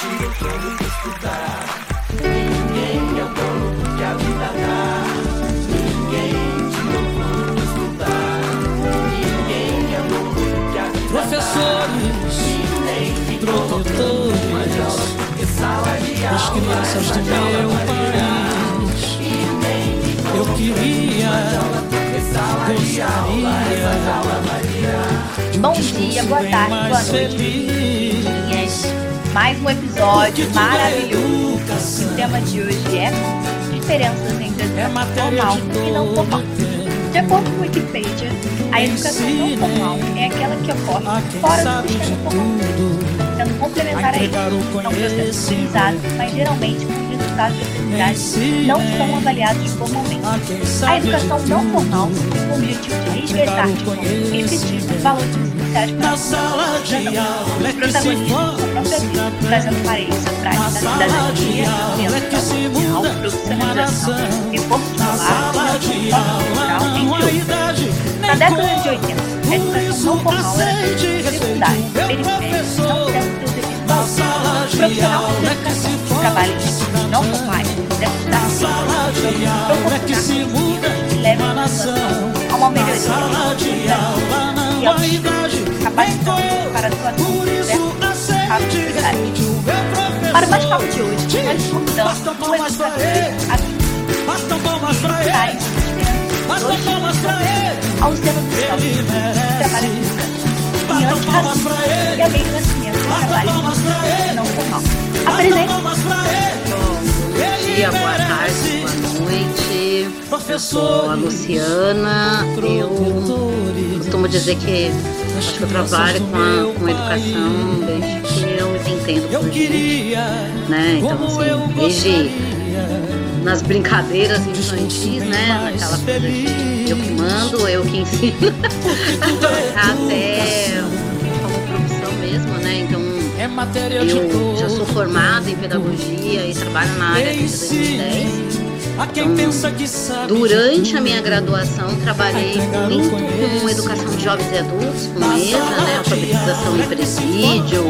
estudar. Ninguém é o dono do que a vida dá. Ninguém é o dono do que a vida Professores, dá. Aula. as crianças do meu país. Eu queria, gostaria Bom dia, boa tarde, boa noite. Mais um episódio maravilhoso. O tema de hoje é diferenças entre É educação formal e não formal. De acordo com o Wikipedia, a educação não formal é aquela que ocorre fora do sistema formal, tentando complementar a ele. Agregar o São processos conhecimento. utilizados, mas geralmente os resultados não são avaliados formalmente. A A educação não formal tem o objetivo de resgatar de forma efetiva valores essenciais para Na sala de aula é que se protagonismo forma vida, trazendo para eles a prática da cidadania, ambiental, profissionalização, reforço escolar, de cultural, entre outros. Na década de cor. 80, a educação não formal era secundária, periférica, não tendo seus devidos Na valores. sala O de profissional de é educação em institutos não formais deve de aula é que uma a a uma melhoria de e idade nem capacitando para a meu professor. Para o bate-papo de hoje, nós convidamos Basta o palmas pra educador ele. aqui Basta palmas pra ele. diferentes Basta palmas pra ele. ao tema do céu, Ele que trabalha com Basta palmas pra antirracismo e ele. a lei do nascimento Basta palmas pra ele. não formal. Apresente. Bom dia, boa tarde, boa noite. Eu sou a Luciana. Eu costumo dizer que acho que eu trabalho com a, com a educação desde que eu me entendo por gente. Né? Então, assim, desde nas brincadeiras infantis, né? Naquela coisa de eu que mando, eu que ensino, até como profissão mesmo, né? Então, eu já sou formada em pedagogia e trabalho na área desde 2010. A quem pensa que sabe Durante a minha graduação, trabalhei muito com educação de jovens e adultos, com mesa, né, alfabetização em presídio,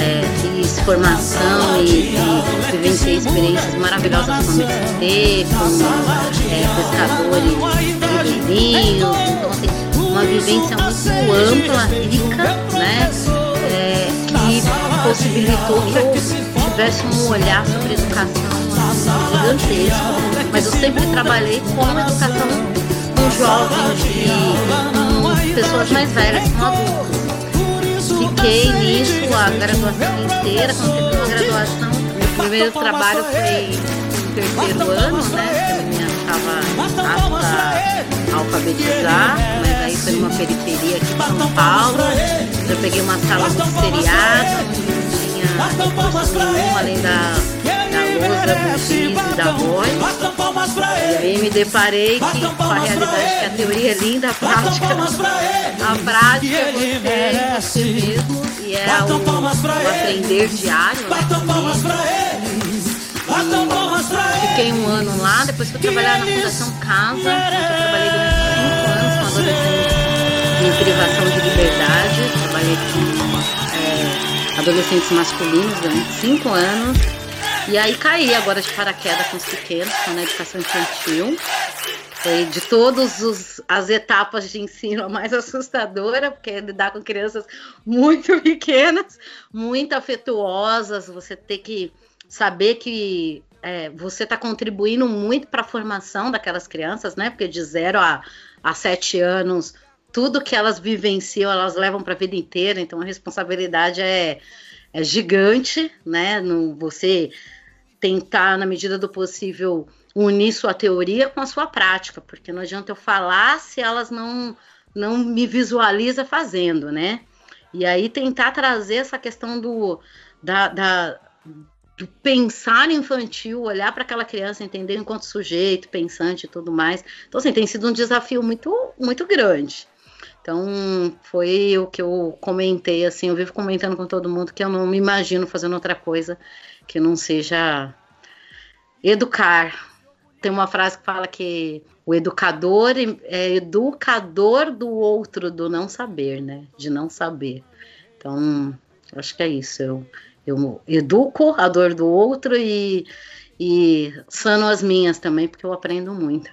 é, fiz formação e, e vivenciei experiências maravilhosas com MST, com é, pescadores ribeirinhos, então assim, uma vivência muito ampla, rica, né, é, possibilitou que eu tivesse um olhar sobre educação gigantesco, mas eu sempre trabalhei com educação com jovens e com pessoas mais velhas, com adultos. Fiquei nisso a graduação inteira, fiz uma graduação, meu primeiro trabalho foi no terceiro ano, né? Eu ainda estava apta a alfabetizar, mas aí foi numa periferia aqui de São Paulo. Eu peguei uma sala de seriado, não tinha recurso nenhum, além da, da lousa, do giz e da voz. Basta palmas pra E ele. aí me deparei que, com a realidade que a teoria é linda, a prática, Palmas pra ele. a prática ele é merece. mesmo e é Batam o, palmas pra o ele. aprender diário. Basta palmas pra ele. Palmas pra ele. Fiquei um ano lá, depois fui trabalhar na Fundação Casa, eu trabalhei durante cinco anos com adolescentes em privação de liberdade. Trabalhei com adolescentes masculinos durante cinco anos. E aí caí agora de paraquedas com os pequenos, com a educação infantil. Foi de todas as etapas de ensino a mais assustadora, porque é lidar com crianças muito pequenas, muito afetuosas, você ter que saber que é, você está contribuindo muito para a formação daquelas crianças, né? Porque de zero a, a sete anos, tudo que elas vivenciam, elas levam para a vida inteira, então a responsabilidade é, é gigante, né? No, você tentar, na medida do possível, unir sua teoria com a sua prática, porque não adianta eu falar se elas não, não me visualizam fazendo, né? E aí tentar trazer essa questão do, da, da do pensar infantil, olhar para aquela criança, entender enquanto sujeito, pensante e tudo mais. Então, assim, tem sido um desafio muito, muito grande. Então, foi o que eu comentei, assim, eu vivo comentando com todo mundo que eu não me imagino fazendo outra coisa que não seja educar. Tem uma frase que fala que o educador é educador do outro, do não saber, né? De não saber. Então, acho que é isso. Eu, eu educo a dor do outro e, e sano as minhas também, porque eu aprendo muito.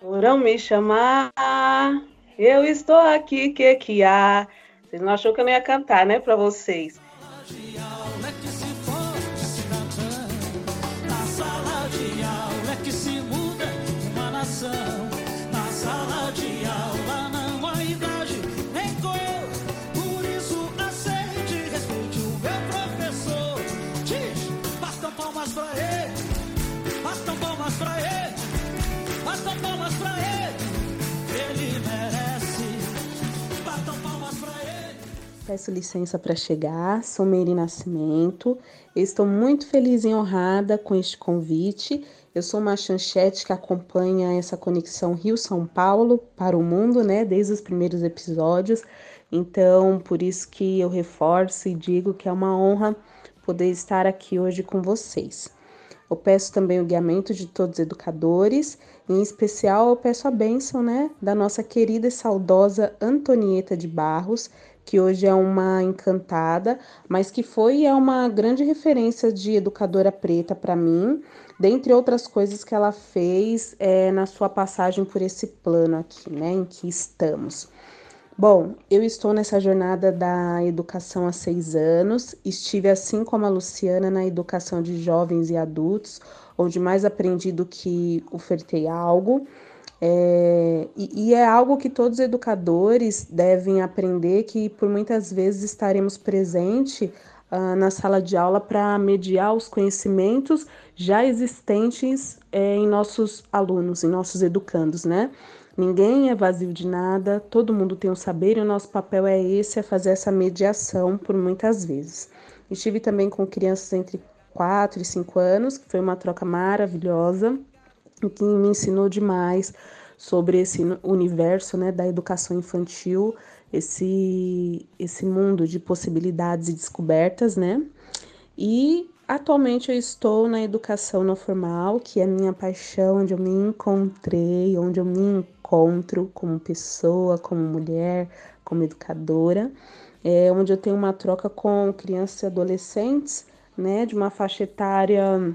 Foram me chamar, eu estou aqui, que que há? Vocês não achou que eu não ia cantar, né, para vocês? Peço licença para chegar, sou Meire Nascimento. Estou muito feliz e honrada com este convite. Eu sou uma chanchete que acompanha essa conexão Rio-São Paulo para o mundo, né, desde os primeiros episódios. Então, por isso que eu reforço e digo que é uma honra poder estar aqui hoje com vocês. Eu peço também o guiamento de todos os educadores, em especial eu peço a bênção, né, da nossa querida e saudosa Antonieta de Barros, que hoje é uma encantada, mas que foi e é uma grande referência de educadora preta para mim, dentre outras coisas que ela fez é, na sua passagem por esse plano aqui, né, em que estamos. Bom, eu estou nessa jornada da educação há seis anos. Estive, assim como a Luciana, na educação de jovens e adultos, onde mais aprendi do que ofertei algo. É, e, e, é algo que todos os educadores devem aprender, que por muitas vezes estaremos presentes uh, na sala de aula para mediar os conhecimentos já existentes é, em nossos alunos, em nossos educandos, né? Ninguém é vazio de nada, todo mundo tem um saber e o nosso papel é esse, é fazer essa mediação por muitas vezes. Estive também com crianças entre 4 e 5 anos, que foi uma troca maravilhosa que me ensinou demais sobre esse universo né, da educação infantil, esse, esse mundo de possibilidades e descobertas, né? E atualmente eu estou na educação não formal, que é a minha paixão, onde eu me encontrei, onde eu me encontro como pessoa, como mulher, como educadora, é, onde eu tenho uma troca com crianças e adolescentes, né, de uma faixa etária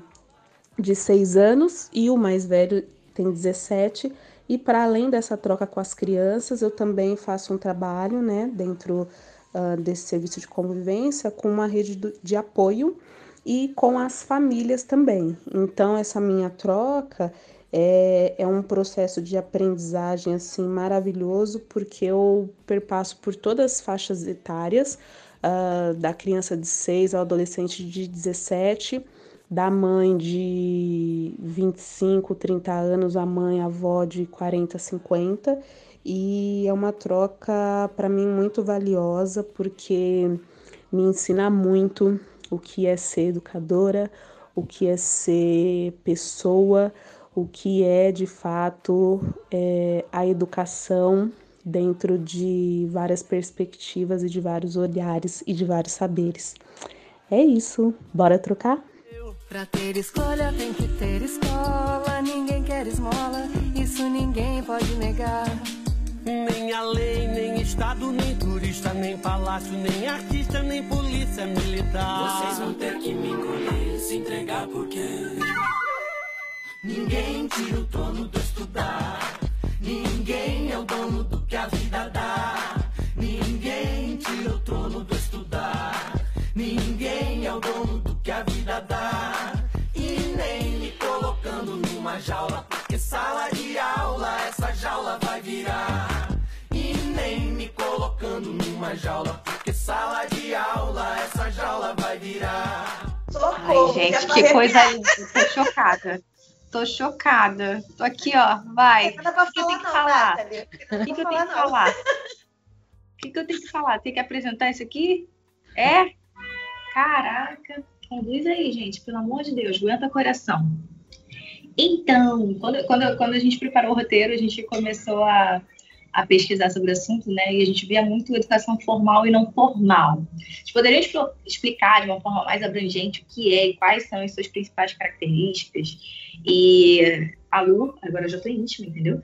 de 6 anos e o mais velho tem 17. E para além dessa troca com as crianças, eu também faço um trabalho né, dentro uh, desse serviço de convivência com uma rede de apoio e com as famílias também. Então, essa minha troca é, é um processo de aprendizagem assim maravilhoso, porque eu perpasso por todas as faixas etárias, uh, da criança de 6 ao adolescente de 17 da mãe de 25, 30 anos, a mãe, a avó de 40, 50, e é uma troca para mim muito valiosa porque me ensina muito o que é ser educadora, o que é ser pessoa, o que é de fato é, a educação dentro de várias perspectivas e de vários olhares e de vários saberes. É isso, bora trocar? Pra ter escolha tem que ter escola, ninguém quer esmola, isso ninguém pode negar. Nem a lei, nem Estado, nem turista, nem palácio, nem artista, nem polícia militar. Vocês vão ter que me encolher, se entregar porque ninguém tira o trono do estudar. Ninguém é o dono do que a vida dá. Ninguém tira o trono do numa jaula, porque sala de aula essa jaula vai virar. Ai, gente, que coisa linda. Tô chocada. Tô chocada. Tô aqui, ó. Vai. O que, que eu tenho que falar? O que, que eu tenho que falar? O que, que eu tenho que falar? Tem que apresentar isso aqui? É? Caraca, conduz aí, gente, pelo amor de Deus, aguenta coração. Então, quando, quando, quando a gente preparou o roteiro, a gente começou a, a pesquisar sobre o assunto, né? E a gente via muito educação formal e não formal. Vocês poderiam explicar de uma forma mais abrangente o que é e quais são as suas principais características? E a Lu, agora eu já estou íntima, entendeu?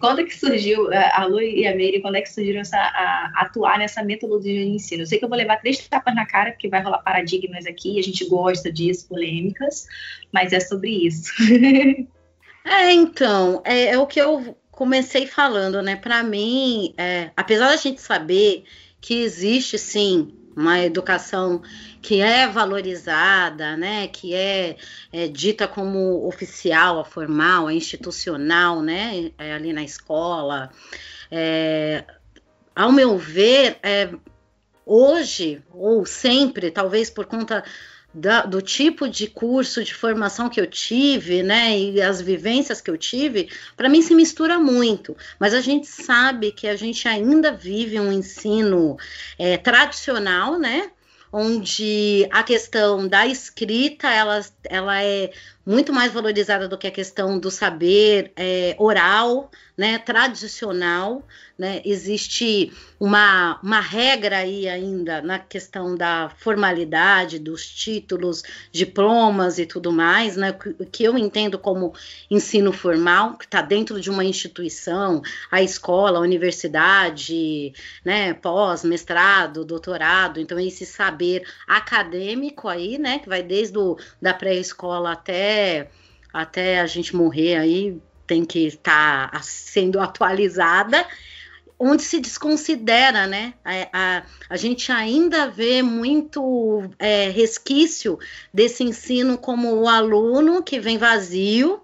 Quando é que surgiu, é, a Lu e a Meire, quando é que surgiram essa, a, a atuar nessa metodologia de ensino? Eu sei que eu vou levar três tapas na cara, porque vai rolar paradigmas aqui, a gente gosta disso, polêmicas, mas é sobre isso. é, então, é, é o que eu comecei falando, né? Para mim, é, apesar da gente saber que existe sim uma educação que é valorizada, né, que é, é, dita como oficial, a formal, a institucional, né, é, ali na escola. É, ao meu ver, é, hoje ou sempre, talvez por conta da, do tipo de curso de formação que eu tive, né, e as vivências que eu tive, para mim se mistura muito. Mas a gente sabe que a gente ainda vive um ensino é, tradicional, né, onde a questão da escrita ela, ela é muito mais valorizada do que a questão do saber é, oral, né, tradicional, né, existe uma, uma regra aí ainda na questão da formalidade, dos títulos, diplomas e tudo mais, né, o que eu entendo como ensino formal, que está dentro de uma instituição, a escola, a universidade, né, pós, mestrado, doutorado, então esse saber acadêmico aí, né, que vai desde o, da pré-escola até até a gente morrer aí tem que estar tá sendo atualizada, onde se desconsidera, né? A, a, a gente ainda vê muito é, resquício desse ensino como o aluno que vem vazio,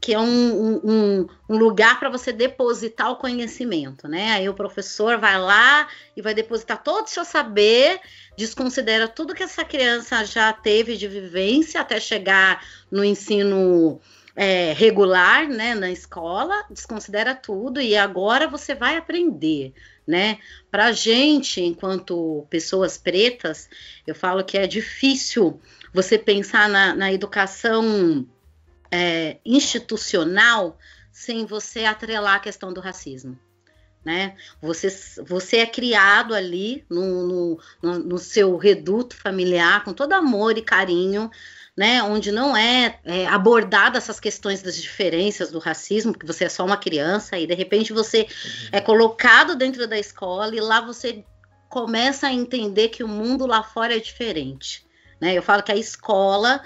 que é um, um, um lugar para você depositar o conhecimento, né? Aí o professor vai lá e vai depositar todo o seu saber, desconsidera tudo que essa criança já teve de vivência até chegar no ensino é, regular, né, na escola, desconsidera tudo e agora você vai aprender, né? Para gente, enquanto pessoas pretas, eu falo que é difícil você pensar na, na educação é, institucional sem você atrelar a questão do racismo. Né? Você, você é criado ali no, no, no, seu reduto familiar com todo amor e carinho, né? Onde não é, é abordada essas questões das diferenças do racismo, porque você é só uma criança e de repente você é colocado dentro da escola e lá você começa a entender que o mundo lá fora é diferente. Né? Eu falo que a escola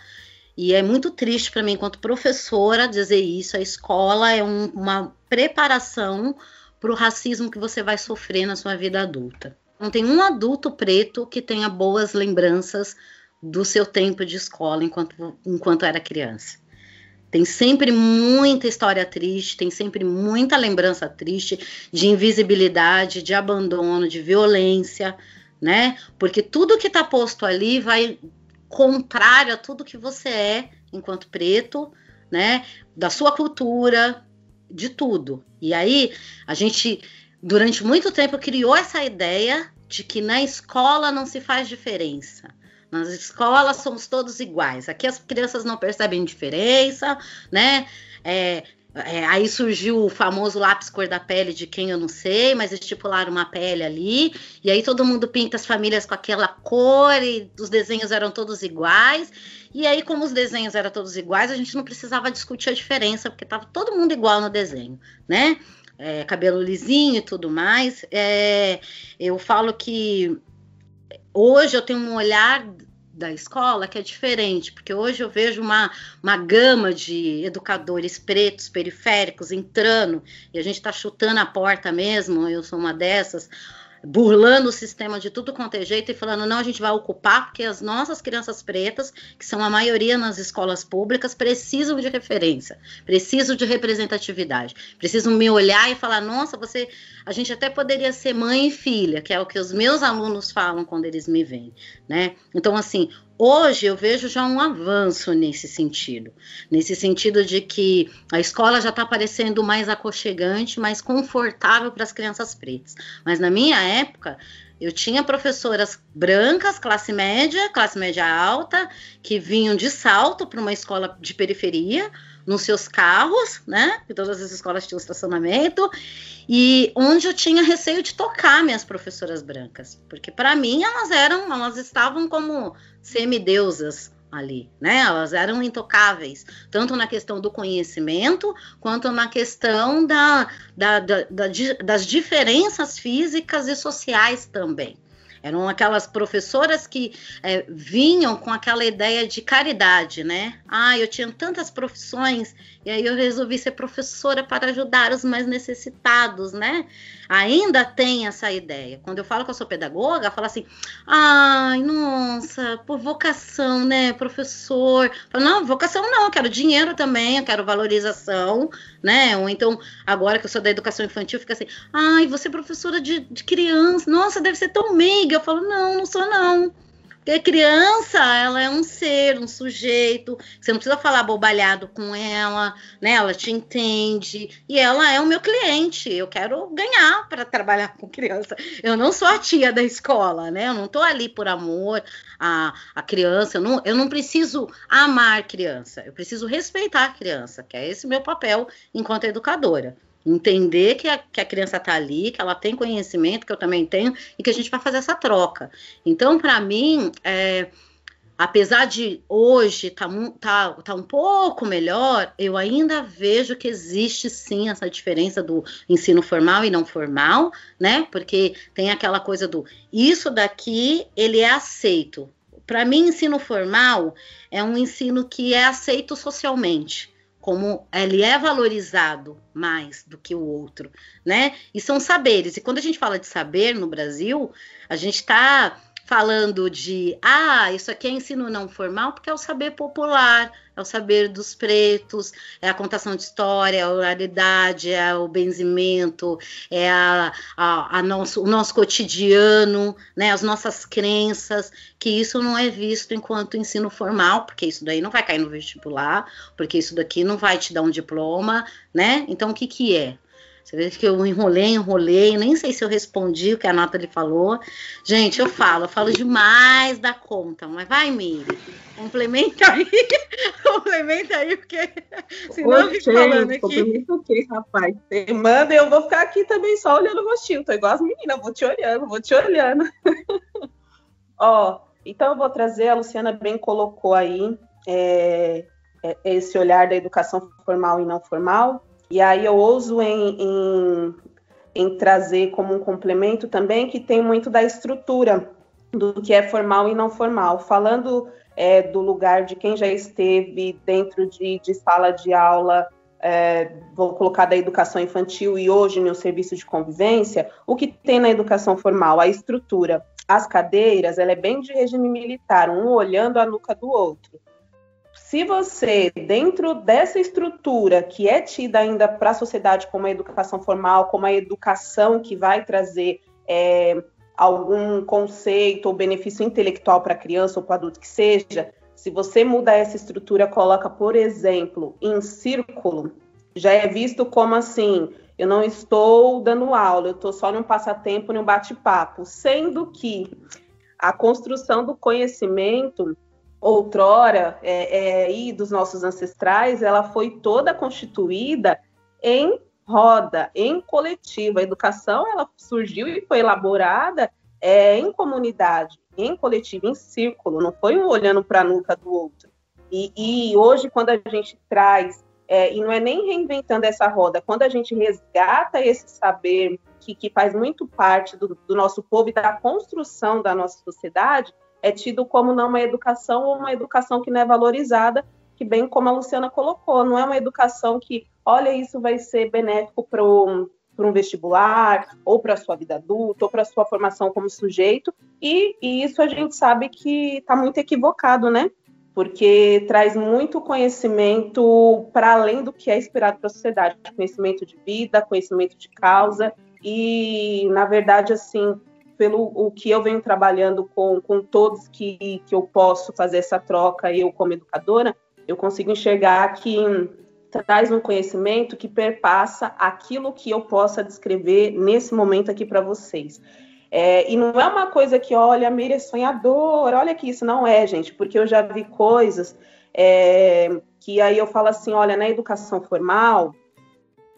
e é muito triste para mim, enquanto professora, dizer isso. A escola é um, uma preparação para o racismo que você vai sofrer na sua vida adulta. Não tem um adulto preto que tenha boas lembranças do seu tempo de escola enquanto, enquanto era criança. Tem sempre muita história triste, tem sempre muita lembrança triste de invisibilidade, de abandono, de violência, né? Porque tudo que está posto ali vai contrário a tudo que você é enquanto preto, né? Da sua cultura, de tudo. E aí a gente durante muito tempo criou essa ideia de que na escola não se faz diferença. Nas escolas somos todos iguais. Aqui as crianças não percebem diferença, né? É, é, aí surgiu o famoso lápis cor da pele de quem eu não sei, mas estipularam uma pele ali, e aí todo mundo pinta as famílias com aquela cor e os desenhos eram todos iguais. E aí, como os desenhos eram todos iguais, a gente não precisava discutir a diferença, porque estava todo mundo igual no desenho, né? É, cabelo lisinho e tudo mais. É, eu falo que hoje eu tenho um olhar da escola que é diferente, porque hoje eu vejo uma, uma gama de educadores pretos, periféricos, entrando, e a gente está chutando a porta mesmo, eu sou uma dessas, burlando o sistema de tudo quanto é jeito e falando, não, a gente vai ocupar, porque as nossas crianças pretas, que são a maioria nas escolas públicas, precisam de referência, precisam de representatividade, precisam me olhar e falar, nossa, você, a gente até poderia ser mãe e filha, que é o que os meus alunos falam quando eles me veem, né? Então, assim, Hoje eu vejo já um avanço nesse sentido, nesse sentido de que a escola já está parecendo mais aconchegante, mais confortável para as crianças pretas. Mas na minha época, eu tinha professoras brancas, classe média, classe média alta, que vinham de salto para uma escola de periferia, nos seus carros, né? Que todas as escolas tinham estacionamento, e onde eu tinha receio de tocar minhas professoras brancas, porque para mim elas eram, elas estavam como semideusas ali, né? Elas eram intocáveis, tanto na questão do conhecimento, quanto na questão da, da, da, da das diferenças físicas e sociais também. Eram aquelas professoras que é, vinham com aquela ideia de caridade, né? Ah, eu tinha tantas profissões e aí eu resolvi ser professora para ajudar os mais necessitados, né? Ainda tem essa ideia. Quando eu falo que eu sou pedagoga, eu falo assim: ai, nossa, por vocação, né, professor? Eu falo, não, vocação não, eu quero dinheiro também, eu quero valorização, né? Ou então, agora que eu sou da educação infantil, fica assim: ai, você é professora de, de criança, nossa, deve ser tão meiga. Eu falo: não, não sou não. Porque criança, ela é um ser, um sujeito, você não precisa falar bobalhado com ela, né? Ela te entende e ela é o meu cliente. Eu quero ganhar para trabalhar com criança. Eu não sou a tia da escola, né? Eu não estou ali por amor a, a criança. Eu não, eu não preciso amar criança. Eu preciso respeitar a criança, que é esse meu papel enquanto educadora. Entender que a, que a criança está ali, que ela tem conhecimento, que eu também tenho, e que a gente vai fazer essa troca. Então, para mim, é, apesar de hoje estar tá, tá, tá um pouco melhor, eu ainda vejo que existe sim essa diferença do ensino formal e não formal, né? Porque tem aquela coisa do isso daqui ele é aceito. Para mim, ensino formal é um ensino que é aceito socialmente como ele é valorizado mais do que o outro, né? E são saberes. E quando a gente fala de saber no Brasil, a gente está falando de ah, isso aqui é ensino não formal, porque é o saber popular, é o saber dos pretos, é a contação de história, é a oralidade, é o benzimento, é a, a, a nosso, o nosso cotidiano, né, as nossas crenças, que isso não é visto enquanto ensino formal, porque isso daí não vai cair no vestibular, porque isso daqui não vai te dar um diploma, né? Então o que que é? Você vê que eu enrolei, enrolei, nem sei se eu respondi o que a Nathalie falou. Gente, eu falo, eu falo demais da conta, mas vai, Miri, complementa aí, complementa aí, porque senão eu fico falando aqui. Complementa o quê, rapaz? Você manda e eu vou ficar aqui também só olhando o rostinho, tô igual as meninas, vou te olhando, vou te olhando. Ó, então eu vou trazer, a Luciana bem colocou aí, é, é, esse olhar da educação formal e não formal, e aí eu ouso em, em, em trazer como um complemento também que tem muito da estrutura do que é formal e não formal. Falando é, do lugar de quem já esteve dentro de, de sala de aula, é, vou colocar da educação infantil e hoje no serviço de convivência, o que tem na educação formal? A estrutura. As cadeiras, ela é bem de regime militar, um olhando a nuca do outro se você, dentro dessa estrutura que é tida ainda para a sociedade como a educação formal, como a educação que vai trazer é, algum conceito ou benefício intelectual para a criança ou para o adulto que seja, se você muda essa estrutura, coloca, por exemplo, em círculo, já é visto como assim, eu não estou dando aula, eu estou só num passatempo, num bate-papo, sendo que a construção do conhecimento outrora é, é, dos nossos ancestrais, ela foi toda constituída em roda, em coletivo. A educação ela surgiu e foi elaborada é, em comunidade, em coletivo, em círculo, não foi um olhando para a nuca do outro. E, e, hoje, quando a gente traz, é, e não é nem reinventando essa roda, quando a gente resgata esse saber que, que faz muito parte do, do nosso povo e da construção da nossa sociedade, é tido como não uma educação ou uma educação que não é valorizada, que bem como a Luciana colocou, não é uma educação que, olha, isso vai ser benéfico para um, um vestibular, ou para a sua vida adulta, ou para a sua formação como sujeito, e, e isso a gente sabe que está muito equivocado, né? Porque traz muito conhecimento para além do que é esperado para a sociedade, conhecimento de vida, conhecimento de causa, e, na verdade, assim, pelo o que eu venho trabalhando com, com todos que, que eu posso fazer essa troca, eu como educadora, eu consigo enxergar que traz um conhecimento que perpassa aquilo que eu possa descrever nesse momento aqui para vocês. É, e não é uma coisa que, olha, a Miriam é sonhadora, olha que isso não é, gente, porque eu já vi coisas é, que aí eu falo assim, olha, na educação formal,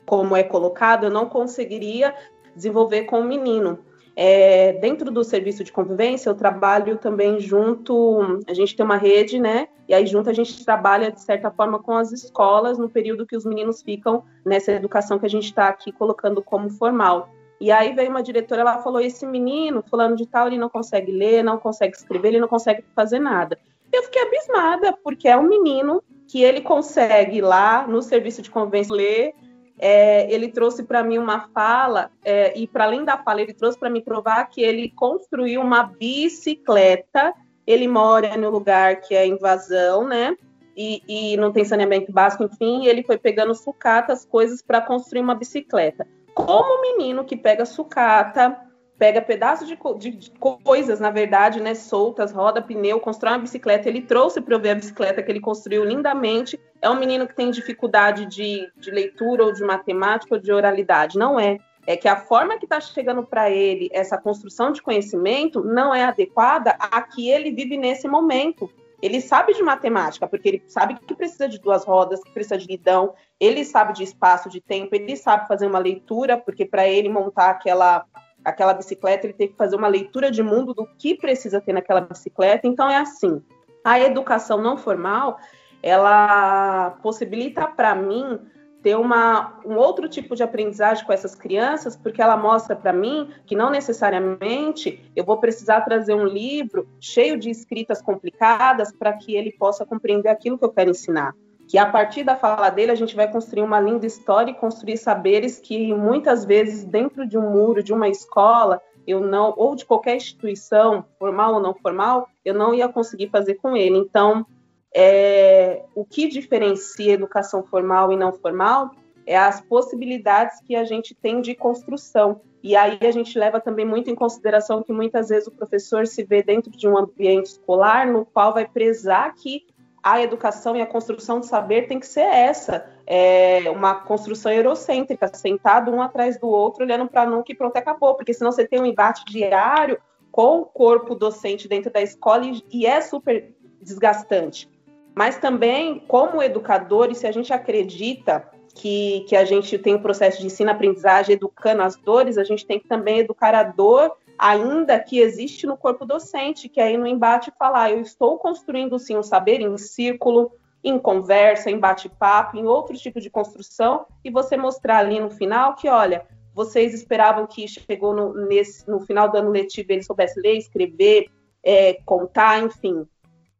como é colocado, eu não conseguiria desenvolver com o menino. É, dentro do serviço de convivência, eu trabalho também junto, a gente tem uma rede, né? E aí junto a gente trabalha, de certa forma, com as escolas no período que os meninos ficam nessa educação que a gente está aqui colocando como formal. E aí veio uma diretora, ela falou: esse menino, fulano de tal, ele não consegue ler, não consegue escrever, ele não consegue fazer nada. Eu fiquei abismada, porque é um menino que ele consegue lá no serviço de convivência ler é, ele trouxe para mim uma fala, é, e para além da fala, ele trouxe para me provar que ele construiu uma bicicleta. Ele mora no lugar que é invasão, né? E, e não tem saneamento básico, enfim, ele foi pegando sucatas, coisas para construir uma bicicleta. Como o menino que pega sucata, pega pedaços de, de, de, coisas, na verdade, né, soltas, roda, pneu, constrói uma bicicleta. Ele trouxe para eu ver a bicicleta que ele construiu lindamente. É um menino que tem dificuldade de, de leitura ou de matemática ou de oralidade. Não é. É que a forma que está chegando para ele essa construção de conhecimento não é adequada a que ele vive nesse momento. Ele sabe de matemática, porque ele sabe que precisa de duas rodas, que precisa de guidão, ele sabe de espaço, de tempo, ele sabe fazer uma leitura, porque para ele montar aquela aquela bicicleta, ele tem que fazer uma leitura de mundo do que precisa ter naquela bicicleta. Então é assim, a educação não formal, ela possibilita para mim ter uma, um outro tipo de aprendizagem com essas crianças, porque ela mostra para mim que não necessariamente eu vou precisar trazer um livro cheio de escritas complicadas para que ele possa compreender aquilo que eu quero ensinar que a partir da fala dele a gente vai construir uma linda história e construir saberes que muitas vezes dentro de um muro de uma escola eu não ou de qualquer instituição formal ou não formal eu não ia conseguir fazer com ele. Então é, o que diferencia educação formal e não formal é as possibilidades que a gente tem de construção. E aí a gente leva também muito em consideração que muitas vezes o professor se vê dentro de um ambiente escolar no qual vai prezar que a educação e a construção de saber tem que ser essa, é uma construção eurocêntrica, sentado um atrás do outro, olhando para nunca e pronto, acabou, porque senão você tem um embate diário com o corpo docente dentro da escola e, é super desgastante. Mas também, como educadores, se a gente acredita que, que a gente tem um processo de ensino-aprendizagem educando as dores, a gente tem que também educar a dor ainda que existe no corpo docente, que aí no embate falar, eu estou construindo sim um saber em círculo, em conversa, em bate-papo, em outro tipo de construção, e você mostrar ali no final que, olha, vocês esperavam que chegou no, nesse, no final do ano letivo ele soubesse ler, escrever, é, contar, enfim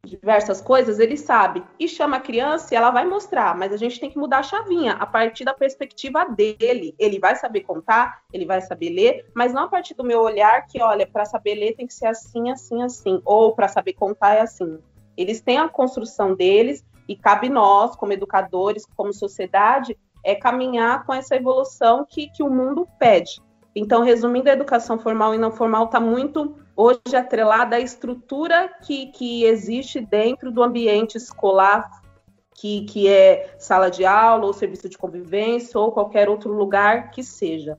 diversas coisas, ele sabe. E chama a criança e ela vai mostrar, mas a gente tem que mudar a chavinha a partir da perspectiva dele. Ele vai saber contar, ele vai saber ler, mas não a partir do meu olhar que, olha, para saber ler tem que ser assim, assim, assim, ou para saber contar é assim. Eles têm a construção deles e cabe nós, como educadores, como sociedade, é caminhar com essa evolução que, que o mundo pede. Então, resumindo, a educação formal e não formal está muito hoje atrelada à estrutura que, que existe dentro do ambiente escolar, que, que é sala de aula, ou serviço de convivência, ou qualquer outro lugar que seja.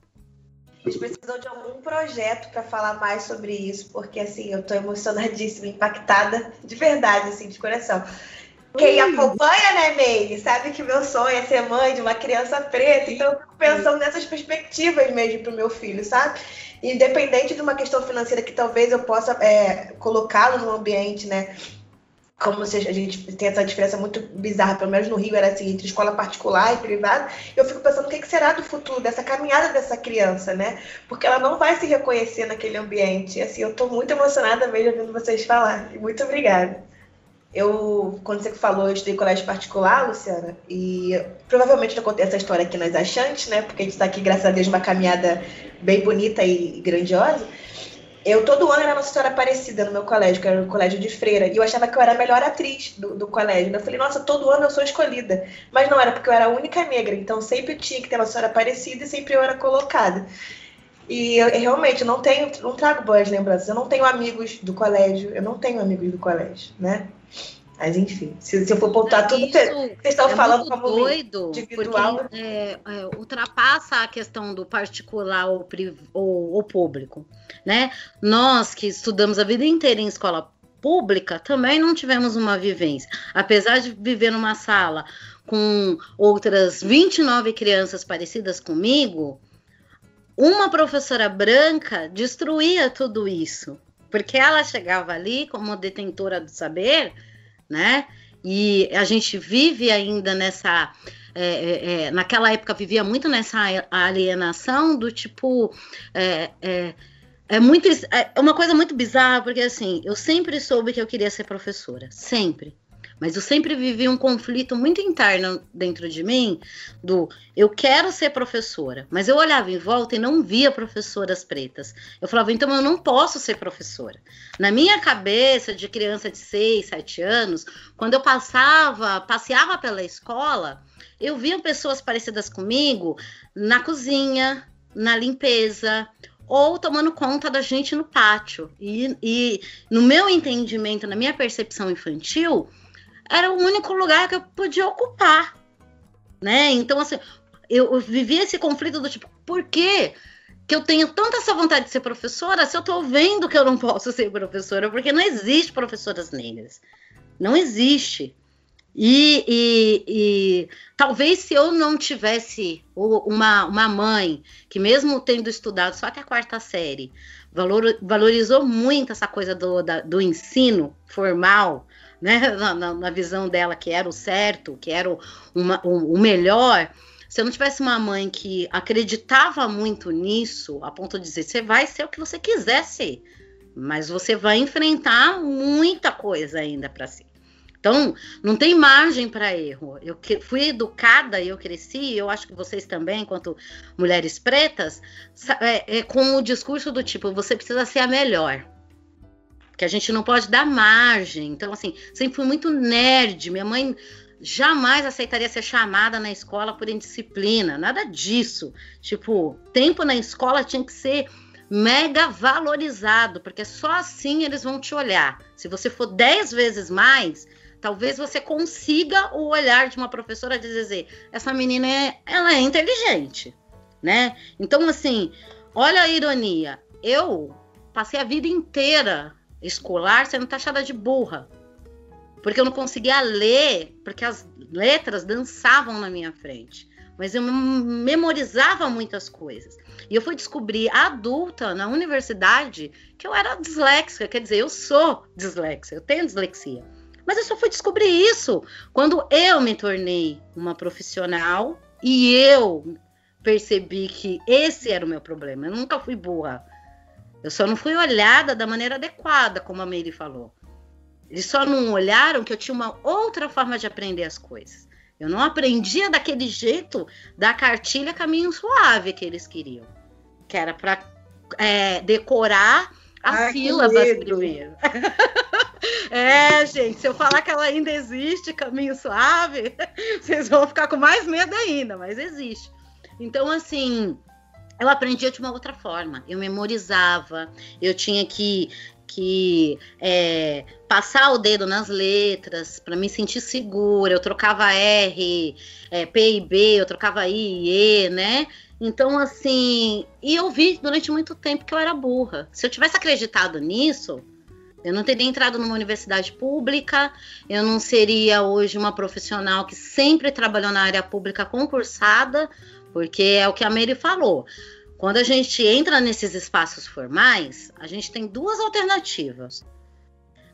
A gente precisou de algum projeto para falar mais sobre isso, porque assim, eu estou emocionadíssima, impactada de verdade, assim, de coração. Quem acompanha, né, Meire, sabe que meu sonho é ser mãe de uma criança preta, então eu fico pensando nessas perspectivas mesmo para o meu filho, sabe? Independente de uma questão financeira que talvez eu possa é, colocá-lo no ambiente, né? Como se a gente tem essa diferença muito bizarra, pelo menos no Rio era assim, entre escola particular e privada, eu fico pensando o que será do futuro, dessa caminhada dessa criança, né? Porque ela não vai se reconhecer naquele ambiente. Assim, eu estou muito emocionada mesmo ouvindo vocês falar. Muito obrigada. Eu, quando você falou, eu estudei colégio particular, Luciana, e provavelmente eu contei essa história aqui nas Achantes, né? Porque a gente está aqui, graças a Deus, uma caminhada bem bonita e grandiosa. Eu todo ano era Nossa Senhora Aparecida no meu colégio, que era no colégio de freira, e eu achava que eu era a melhor atriz do, do colégio. Eu falei, nossa, todo ano eu sou escolhida. Mas não era porque eu era a única negra, então sempre tinha que ter Nossa Senhora Aparecida e sempre eu era colocada. E eu, eu realmente não tenho, não trago boas lembranças. Eu não tenho amigos do colégio, eu não tenho amigos do colégio, né? Mas enfim, se, se eu for pontuar tudo que vocês estão é falando como doido, individual. Porque, é, é, ultrapassa a questão do particular ou, ou, ou, público. Né? Nós que estudamos a vida inteira em escola pública, também não tivemos uma vivência. Apesar de viver numa sala com outras 29 crianças parecidas comigo, uma professora branca destruía tudo isso, porque ela chegava ali como detentora do saber, né? E a gente vive ainda nessa. É, é, é naquela época vivia muito nessa alienação do tipo. É, é, é muito. É uma coisa muito bizarra, porque assim, eu sempre soube que eu queria ser professora. Sempre. Mas eu sempre vivi um conflito muito interno dentro de mim do eu quero ser professora, mas eu olhava em volta e não via professoras pretas. Eu falava, então eu não posso ser professora. Na minha cabeça de criança de 6, 7 anos, quando eu passava, passeava pela escola, eu via pessoas parecidas comigo na cozinha, na limpeza, ou tomando conta da gente no pátio. E, e, no meu entendimento, na minha percepção infantil, era o único lugar que eu podia ocupar, né? Então, assim, eu, vivi esse conflito do tipo, por quê? que eu tenho tanta essa vontade de ser professora se eu tô vendo que eu não posso ser professora, porque não existe professoras negras. Não existe. E, e, e, talvez se eu não tivesse uma, uma mãe que, mesmo tendo estudado só até a quarta série, valor, valorizou muito essa coisa do, da, do ensino formal, né, na, na, visão dela que era o certo, que era o, uma, o, o melhor. Se eu não tivesse uma mãe que acreditava muito nisso, a ponto de dizer, você vai ser o que você quiser ser, mas você vai enfrentar muita coisa ainda para si. Então, não tem margem para erro. Eu fui educada e eu cresci, eu acho que vocês também, enquanto mulheres pretas, é, é, com o discurso do tipo: você precisa ser a melhor que a gente não pode dar margem. Então, assim, sempre fui muito nerd. Minha mãe jamais aceitaria ser chamada na escola por indisciplina, nada disso. Tipo, tempo na escola tinha que ser mega valorizado, porque só assim eles vão te olhar. Se você for dez vezes mais, talvez você consiga o olhar de uma professora de dizer, essa menina é, ela é inteligente, né? Então, assim, olha a ironia. Eu passei a vida inteira escolar sendo taxada de burra. Porque eu não conseguia ler, porque as letras dançavam na minha frente. Mas eu memorizava muitas coisas. E eu fui descobrir adulta na universidade que eu era disléxica, quer dizer, eu sou disléxica, eu tenho dislexia. Mas eu só fui descobrir isso quando eu me tornei uma profissional e eu percebi que esse era o meu problema. Eu nunca fui burra. Eu só não fui olhada da maneira adequada, como a Meire falou. Eles só não olharam que eu tinha uma outra forma de aprender as coisas. Eu não aprendia daquele jeito da cartilha caminho suave que eles queriam, que era para é, decorar as Ai, sílabas primeiro. é, gente, se eu falar que ela ainda existe, caminho suave, vocês vão ficar com mais medo ainda, mas existe. Então, assim, eu aprendia de uma outra forma. Eu memorizava, eu tinha que, que é, passar o dedo nas letras para me sentir segura. Eu trocava R, é, P e B, eu trocava I e E, né? Então, assim, e eu vi durante muito tempo que eu era burra. Se eu tivesse acreditado nisso, eu não teria entrado numa universidade pública, eu não seria hoje uma profissional que sempre trabalhou na área pública concursada, porque é o que a Mary falou. Quando a gente entra nesses espaços formais, a gente tem duas alternativas.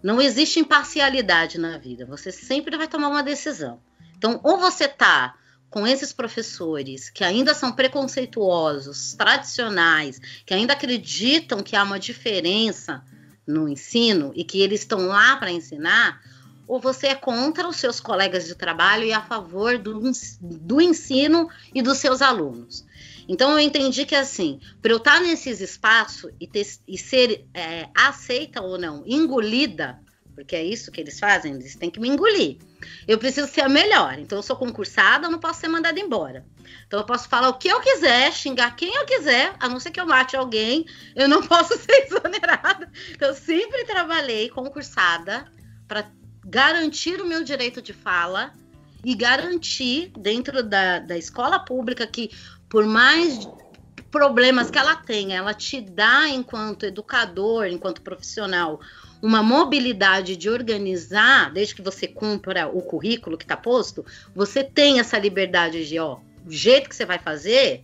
Não existe imparcialidade na vida, você sempre vai tomar uma decisão. Então, ou você tá com esses professores que ainda são preconceituosos, tradicionais, que ainda acreditam que há uma diferença no ensino e que eles estão lá para ensinar, ou você é contra os seus colegas de trabalho e a favor do, do ensino e dos seus alunos. Então eu entendi que assim, para eu estar nesses espaços e, ter, e ser é, aceita ou não, engolida, porque é isso que eles fazem, eles têm que me engolir. Eu preciso ser a melhor. Então eu sou concursada, eu não posso ser mandada embora. Então eu posso falar o que eu quiser, xingar quem eu quiser, a não ser que eu mate alguém, eu não posso ser exonerada. Então eu sempre trabalhei concursada para garantir o meu direito de fala e garantir dentro da, da escola pública que, por mais problemas que ela tenha, ela te dá, enquanto educador, enquanto profissional, uma mobilidade de organizar, desde que você cumpra o currículo que está posto, você tem essa liberdade de, ó, o jeito que você vai fazer,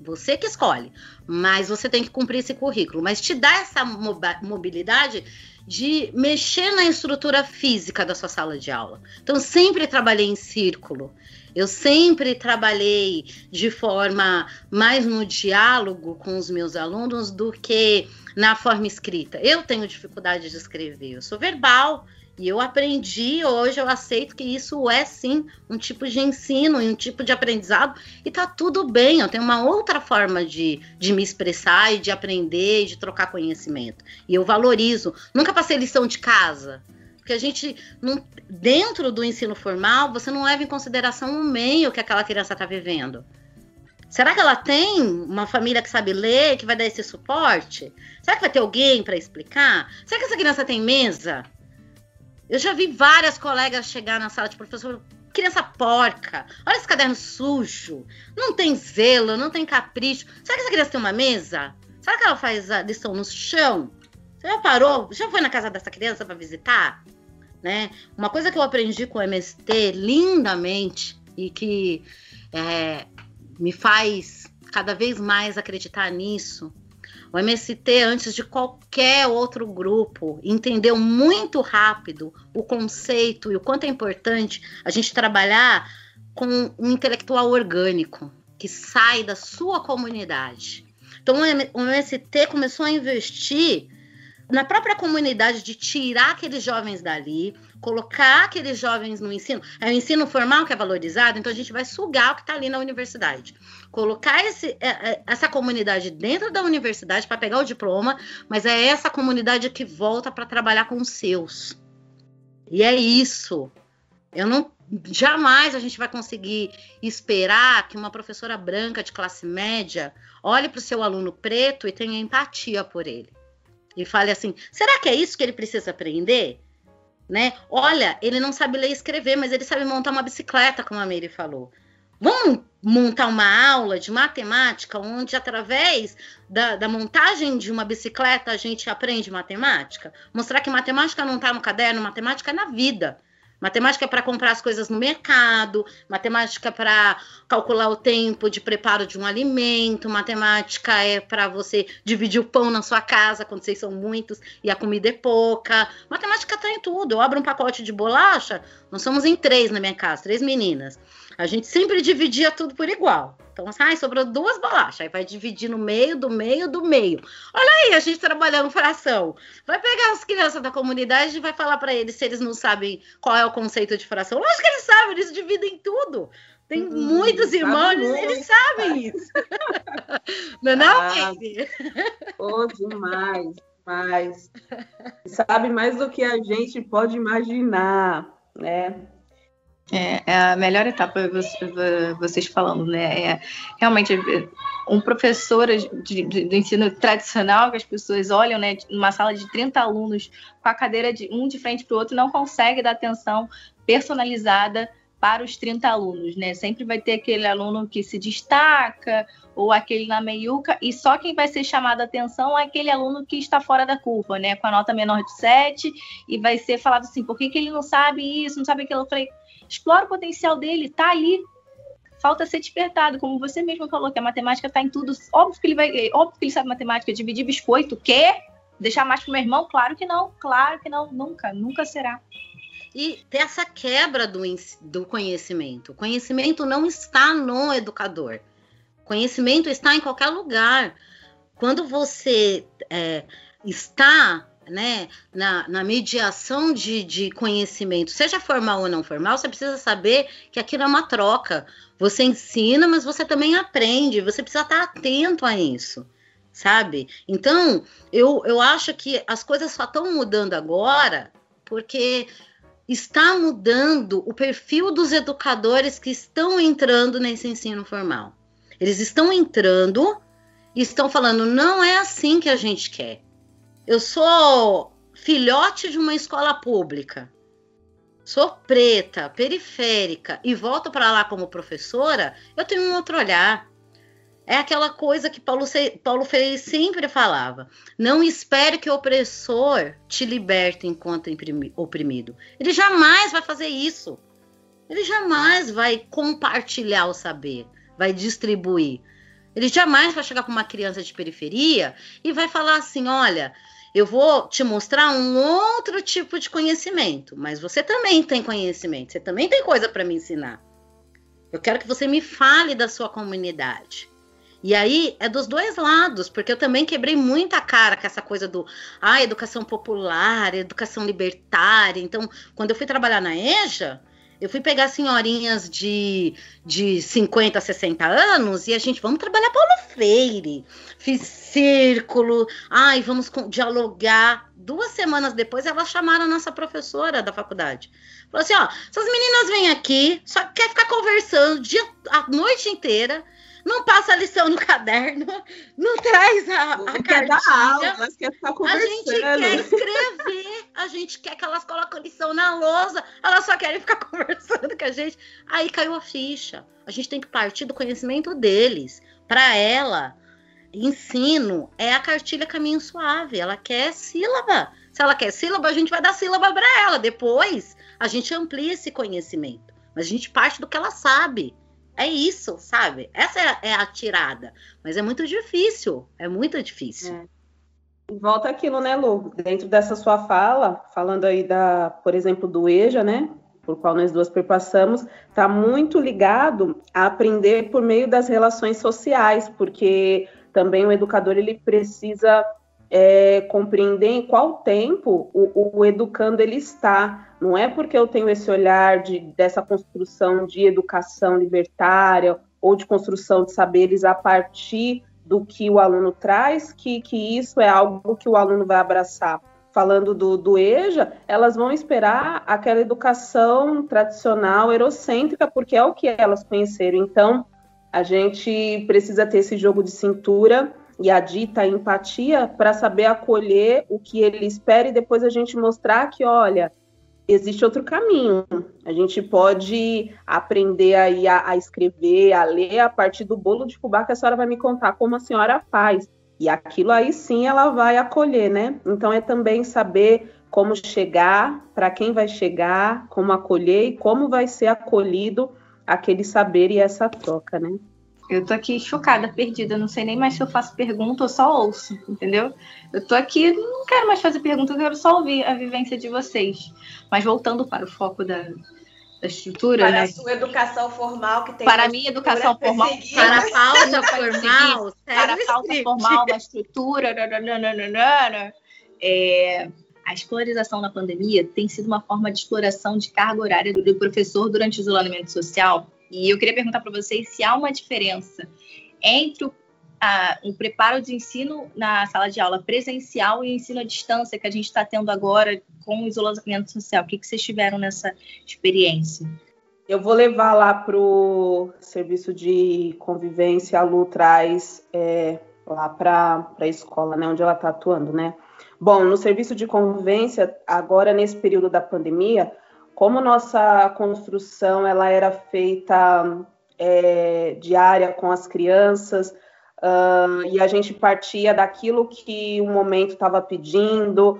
você que escolhe, mas você tem que cumprir esse currículo. Mas te dá essa mobilidade de mexer na estrutura física da sua sala de aula. Então, sempre trabalhei em círculo. Eu sempre trabalhei de forma mais no diálogo com os meus alunos do que na forma escrita. Eu tenho dificuldade de escrever, eu sou verbal, e eu aprendi, hoje eu aceito que isso é sim um tipo de ensino, um tipo de aprendizado, e tá tudo bem. Eu tenho uma outra forma de, de me expressar e de aprender e de trocar conhecimento. E eu valorizo. Nunca passei lição de casa. Porque a gente, não, dentro do ensino formal, você não leva em consideração o meio que aquela criança está vivendo. Será que ela tem uma família que sabe ler, que vai dar esse suporte? Será que vai ter alguém para explicar? Será que essa criança tem mesa? Eu já vi várias colegas chegar na sala de professor, criança porca, olha esse caderno sujo, não tem zelo, não tem capricho. Será que essa criança tem uma mesa? Será que ela faz a lição no chão? Você já parou? Já foi na casa dessa criança para visitar? Né? Uma coisa que eu aprendi com o MST lindamente e que é, me faz cada vez mais acreditar nisso o MST, antes de qualquer outro grupo, entendeu muito rápido o conceito e o quanto é importante a gente trabalhar com um intelectual orgânico que sai da sua comunidade. Então, o MST começou a investir na própria comunidade de tirar aqueles jovens dali, colocar aqueles jovens no ensino. É o ensino formal que é valorizado, então a gente vai sugar o que está ali na universidade. Colocar esse, é, é, essa comunidade dentro da universidade para pegar o diploma, mas é essa comunidade que volta para trabalhar com os seus. E é isso. Eu não jamais a gente vai conseguir esperar que uma professora branca de classe média olhe para o seu aluno preto e tenha empatia por ele e fale assim: será que é isso que ele precisa aprender? Né? Olha, ele não sabe ler e escrever, mas ele sabe montar uma bicicleta, como a Meire falou. Vamos montar uma aula de matemática onde, através da, da, montagem de uma bicicleta, a gente aprende matemática? Mostrar que matemática não está no caderno, matemática é na vida. Matemática é para comprar as coisas no mercado, matemática para calcular o tempo de preparo de um alimento, matemática é para você dividir o pão na sua casa quando vocês são muitos e a comida é pouca. Matemática está em tudo. Eu abro um pacote de bolacha, nós somos em três na minha casa, três meninas. A gente sempre dividia tudo por igual. Então, ai, sobrou duas bolachas. Aí vai dividir no meio, do meio, do meio. Olha aí, a gente trabalhando fração. Vai pegar as crianças da comunidade e vai falar para eles se eles não sabem qual é o conceito de fração. Lógico que eles sabem, eles dividem tudo. Tem hum, muitos irmãos, eles, eles sabem isso. não é não, ah, Oh, demais, demais. Sabe mais do que a gente pode imaginar, né? É, é, a melhor etapa, vocês falando, né? É realmente um professor de, do ensino tradicional, que as pessoas olham, né? Numa sala de 30 alunos, com a cadeira de um de frente para o outro, não consegue dar atenção personalizada para os 30 alunos, né? Sempre vai ter aquele aluno que se destaca, ou aquele na meiuca, e só quem vai ser chamado a atenção é aquele aluno que está fora da curva, né? Com a nota menor de 7, e vai ser falado assim, por que, que ele não sabe isso, não sabe aquilo? Eu falei, explora o potencial dele, tá ali. Falta ser despertado, como você mesmo falou, que a matemática está em tudo. Óbvio que ele vai, óbvio que ele sabe matemática, dividir biscoito, quer deixar mais pro meu irmão? Claro que não, claro que não, nunca, nunca será. E ter essa quebra do, do conhecimento. O conhecimento não está no educador. O conhecimento está em qualquer lugar. Quando você é, está né, na, na mediação de, de conhecimento, seja formal ou não formal, você precisa saber que aquilo é uma troca. Você ensina, mas você também aprende. Você precisa estar atento a isso, sabe? Então, eu, eu acho que as coisas só estão mudando agora porque está mudando o perfil dos educadores que estão entrando nesse ensino formal. Eles estão entrando e estão falando: não é assim que a gente quer eu sou filhote de uma escola pública, sou preta, periférica e volto para lá como professora, eu tenho um outro olhar. É aquela coisa que Paulo, Paulo Freire sempre falava. Não espere que o opressor te liberte enquanto oprimido. Ele jamais vai fazer isso. Ele jamais vai compartilhar o saber, vai distribuir. Ele jamais vai chegar para uma criança de periferia e vai falar assim: olha, eu vou te mostrar um outro tipo de conhecimento, mas você também tem conhecimento, você também tem coisa para me ensinar. Eu quero que você me fale da sua comunidade. E aí é dos dois lados, porque eu também quebrei muita cara com essa coisa do ah, educação popular, educação libertária. Então, quando eu fui trabalhar na EJA, eu fui pegar senhorinhas de, de 50, 60 anos e a gente, vamos trabalhar Paulo Freire. Fiz círculo, ai, vamos dialogar. Duas semanas depois, elas chamaram a nossa professora da faculdade. Falou assim: ó, essas meninas vêm aqui, só quer ficar conversando dia, a noite inteira não passa a lição no caderno, não traz a, a cartilha. Aula, mas quer ficar conversando. A gente quer escrever, a gente quer que elas coloquem a lição na lousa, elas só querem ficar conversando com a gente. Aí caiu a ficha. A gente tem que partir do conhecimento deles. Para ela, ensino é a cartilha caminho suave. Ela quer sílaba. Se ela quer sílaba, a gente vai dar sílaba para ela. Depois, a gente amplia esse conhecimento. Mas a gente parte do que ela sabe. É isso, sabe? Essa é, é a tirada. Mas é muito difícil. É muito difícil. É. Volta aquilo, né, Lu? Dentro dessa sua fala, falando aí da, por exemplo, do EJA, né? Por qual nós duas perpassamos, está muito ligado a aprender por meio das relações sociais, porque também o educador ele precisa é, compreender em qual tempo o, o, educando ele está. Não é porque eu tenho esse olhar de, dessa construção de educação libertária ou de construção de saberes a partir do que o aluno traz, que, que isso é algo que o aluno vai abraçar. Falando do, do EJA, elas vão esperar aquela educação tradicional, eurocêntrica, porque é o que elas conheceram. Então, a gente precisa ter esse jogo de cintura e a dita empatia para saber acolher o que ele espera e depois a gente mostrar que, olha, existe outro caminho. A gente pode aprender aí a, a, escrever, a ler a partir do bolo de fubá que a senhora vai me contar como a senhora faz. E aquilo aí sim ela vai acolher, né? Então é também saber como chegar, para quem vai chegar, como acolher e como vai ser acolhido aquele saber e essa troca, né? Eu tô aqui chocada, perdida. Não sei nem mais se eu faço pergunta ou só ouço, entendeu? Eu tô aqui, não quero mais fazer pergunta, eu quero só ouvir a vivência de vocês. Mas voltando para o foco da, da estrutura, para né? a sua educação formal que tem para a minha educação formal para a pauta formal para a pauta formal da estrutura é, a escolarização na pandemia tem sido uma forma de exploração de carga horária do professor durante o isolamento social e eu queria perguntar para vocês se há uma diferença entre o, a, o preparo de ensino na sala de aula presencial e ensino à distância que a gente está tendo agora com o isolamento social. O que, que vocês tiveram nessa experiência? Eu vou levar lá para o serviço de convivência, a Lu traz é, lá para a escola, né, onde ela está atuando, né? Bom, no serviço de convivência, agora nesse período da pandemia, como nossa construção ela era feita é, diária com as crianças uh, e a gente partia daquilo que o momento estava pedindo,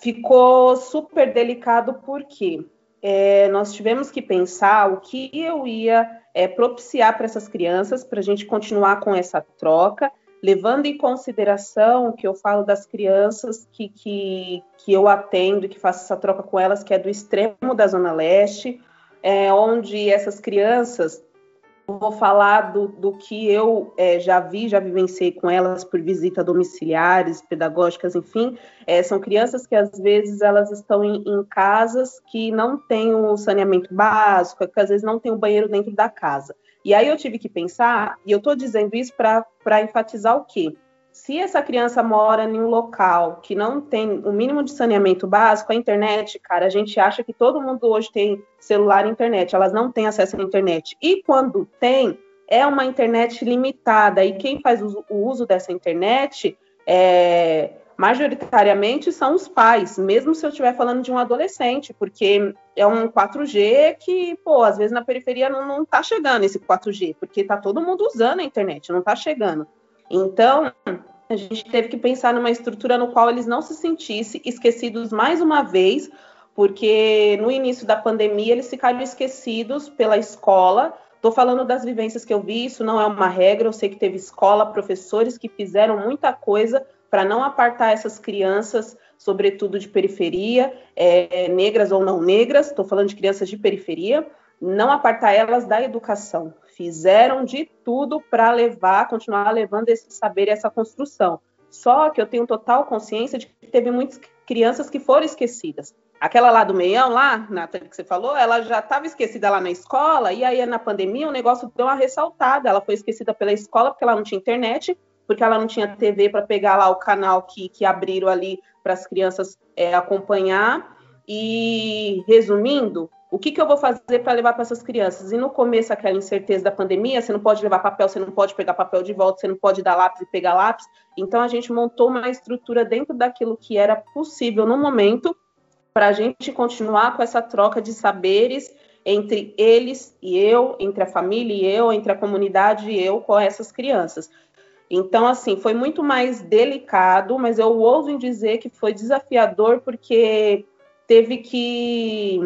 ficou super delicado porque é, nós tivemos que pensar o que eu ia é, propiciar para essas crianças para a gente continuar com essa troca levando em consideração que eu falo das crianças que, que, que eu atendo, que faço essa troca com elas, que é do extremo da Zona Leste, é, onde essas crianças, vou falar do, do que eu é, já vi, já vivenciei com elas por visita domiciliares, pedagógicas, enfim, é, são crianças que às vezes elas estão em, em casas que não têm o saneamento básico, que às vezes não tem o banheiro dentro da casa. E aí eu tive que pensar, e eu estou dizendo isso para enfatizar o quê? Se essa criança mora em um local que não tem o mínimo de saneamento básico, a internet, cara, a gente acha que todo mundo hoje tem celular e internet, elas não têm acesso à internet. E quando tem, é uma internet limitada, e quem faz o uso dessa internet é majoritariamente são os pais, mesmo se eu estiver falando de um adolescente, porque é um 4G que, pô, às vezes na periferia não, não tá chegando esse 4G, porque tá todo mundo usando a internet, não tá chegando. Então, a gente teve que pensar numa estrutura no qual eles não se sentissem esquecidos mais uma vez, porque no início da pandemia eles ficaram esquecidos pela escola. Estou falando das vivências que eu vi, isso não é uma regra, eu sei que teve escola, professores que fizeram muita coisa para não apartar essas crianças, sobretudo de periferia, é, negras ou não negras, estou falando de crianças de periferia, não apartar elas da educação. Fizeram de tudo para levar, continuar levando esse saber e essa construção. Só que eu tenho total consciência de que teve muitas crianças que foram esquecidas. Aquela lá do meião, lá, Nathalie, que você falou, ela já estava esquecida lá na escola, e aí na pandemia o negócio deu uma ressaltada. Ela foi esquecida pela escola porque ela não tinha internet, porque ela não tinha TV para pegar lá o canal que, que abriram ali para as crianças é, acompanhar. E resumindo, o que, que eu vou fazer para levar para essas crianças? E no começo, aquela incerteza da pandemia, você não pode levar papel, você não pode pegar papel de volta, você não pode dar lápis e pegar lápis. Então, a gente montou uma estrutura dentro daquilo que era possível no momento, para a gente continuar com essa troca de saberes entre eles e eu, entre a família e eu, entre a comunidade e eu com essas crianças. Então, assim, foi muito mais delicado, mas eu ouso em dizer que foi desafiador, porque teve que,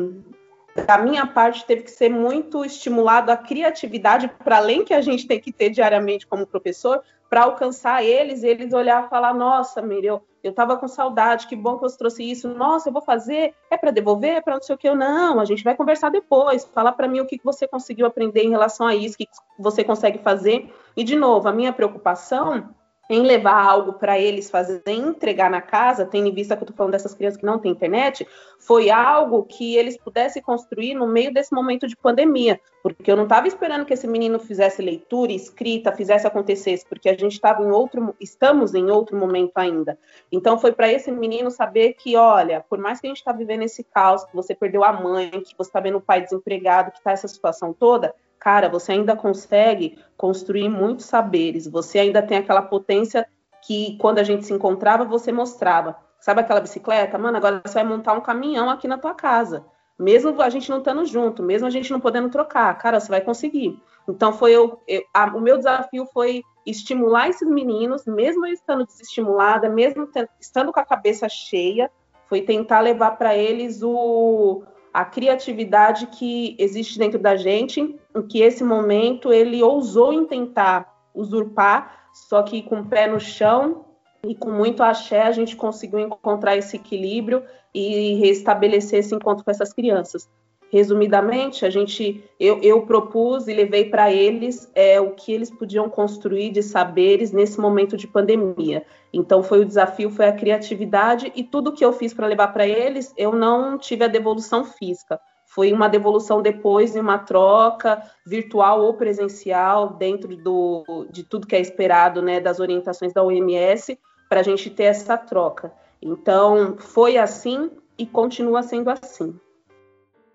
da minha parte, teve que ser muito estimulado a criatividade, para além que a gente tem que ter diariamente como professor, para alcançar eles, eles olhar e falar: nossa, Miriam, eu estava com saudade, que bom que você trouxe isso. Nossa, eu vou fazer, é para devolver, é para não sei o que. Eu, não, a gente vai conversar depois. Fala para mim o que você conseguiu aprender em relação a isso, o que você consegue fazer. E, de novo, a minha preocupação em levar algo para eles fazerem, entregar na casa, tendo em vista que eu estou falando dessas crianças que não têm internet, foi algo que eles pudessem construir no meio desse momento de pandemia, porque eu não estava esperando que esse menino fizesse leitura, escrita, fizesse acontecesse, porque a gente estava em outro, estamos em outro momento ainda. Então foi para esse menino saber que, olha, por mais que a gente está vivendo esse caos, que você perdeu a mãe, que você está vendo o pai desempregado, que está essa situação toda, cara, você ainda consegue construir muitos saberes, você ainda tem aquela potência que quando a gente se encontrava, você mostrava. Sabe aquela bicicleta? Mano, agora você vai montar um caminhão aqui na tua casa. Mesmo a gente não estando junto, mesmo a gente não podendo trocar, cara, você vai conseguir. Então foi eu, eu a, o meu desafio foi estimular esses meninos, mesmo eu estando desestimulada, mesmo estando com a cabeça cheia, foi tentar levar para eles o, a criatividade que existe dentro da gente, em que esse momento ele ousou em tentar usurpar, só que com o pé no chão e com muito axé a gente conseguiu encontrar esse equilíbrio e restabelecer esse encontro com essas crianças. Resumidamente, a gente, eu, eu propus e levei para eles é, o que eles podiam construir de saberes nesse momento de pandemia. Então, foi o desafio, foi a criatividade e tudo que eu fiz para levar para eles, eu não tive a devolução física. Foi uma devolução depois de uma troca virtual ou presencial dentro do, de tudo que é esperado, né, das orientações da OMS, para a gente ter essa troca. Então, foi assim e continua sendo assim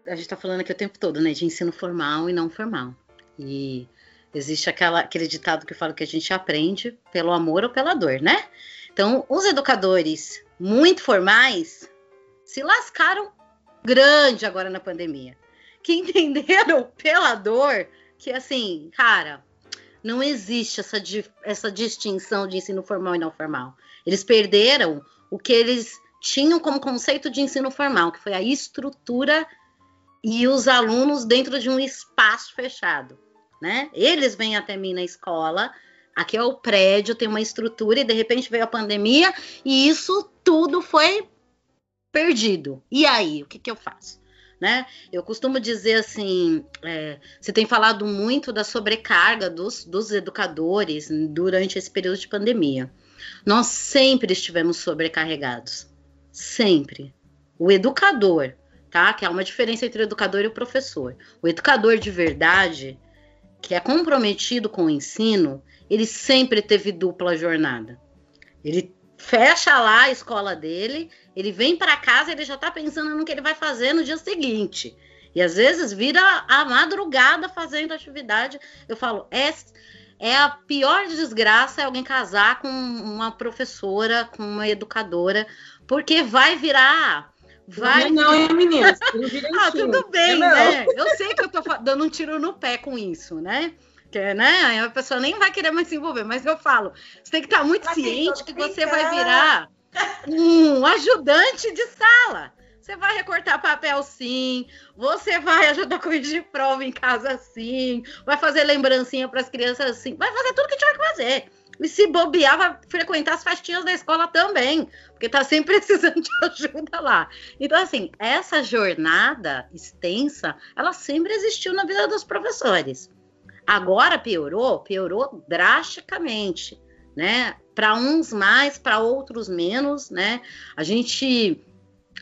a gente está falando aqui o tempo todo, né, de ensino formal e não formal. E existe aquela, aquele ditado que fala que a gente aprende pelo amor ou pela dor, né? Então, os educadores muito formais se lascaram grande agora na pandemia. Que entenderam pela dor que, assim, cara, não existe essa, essa distinção de ensino formal e não formal. Eles perderam o que eles tinham como conceito de ensino formal, que foi a estrutura e os alunos dentro de um espaço fechado, né? Eles vêm até mim na escola, aqui é o prédio, tem uma estrutura e de repente veio a pandemia e isso tudo foi perdido. E aí, o que, que eu faço? Né? Eu costumo dizer assim: é, você tem falado muito da sobrecarga dos, dos educadores durante esse período de pandemia. Nós sempre estivemos sobrecarregados. Sempre. O educador, tá? Que é uma diferença entre o educador e o professor. O educador de verdade, que é comprometido com o ensino, ele sempre teve dupla jornada. Ele fecha lá a escola dele, ele vem para casa, ele já está pensando no que ele vai fazer no dia seguinte. E às vezes vira a madrugada fazendo atividade. Eu falo, é, é a pior desgraça é alguém casar com uma professora, com uma educadora, porque vai virar. Vai não, hein, meninas? ah, tudo bem, não. né? Eu sei que eu tô dando um tiro no pé com isso, né? Que, né? A pessoa nem vai querer mais se envolver, mas eu falo, você tem que estar muito ciente que você vai virar um ajudante de sala. Você vai recortar papel sim, você vai ajudar com de prova em casa sim, vai fazer lembrancinha para as crianças sim, vai fazer tudo que tiver que fazer. E se bobear, vai frequentar as festinhas da escola também, porque tá sempre precisando de ajuda lá. Então, assim, essa jornada extensa, ela sempre existiu na vida dos professores. Agora piorou, piorou drasticamente, né? Para uns mais, para outros menos, né? A gente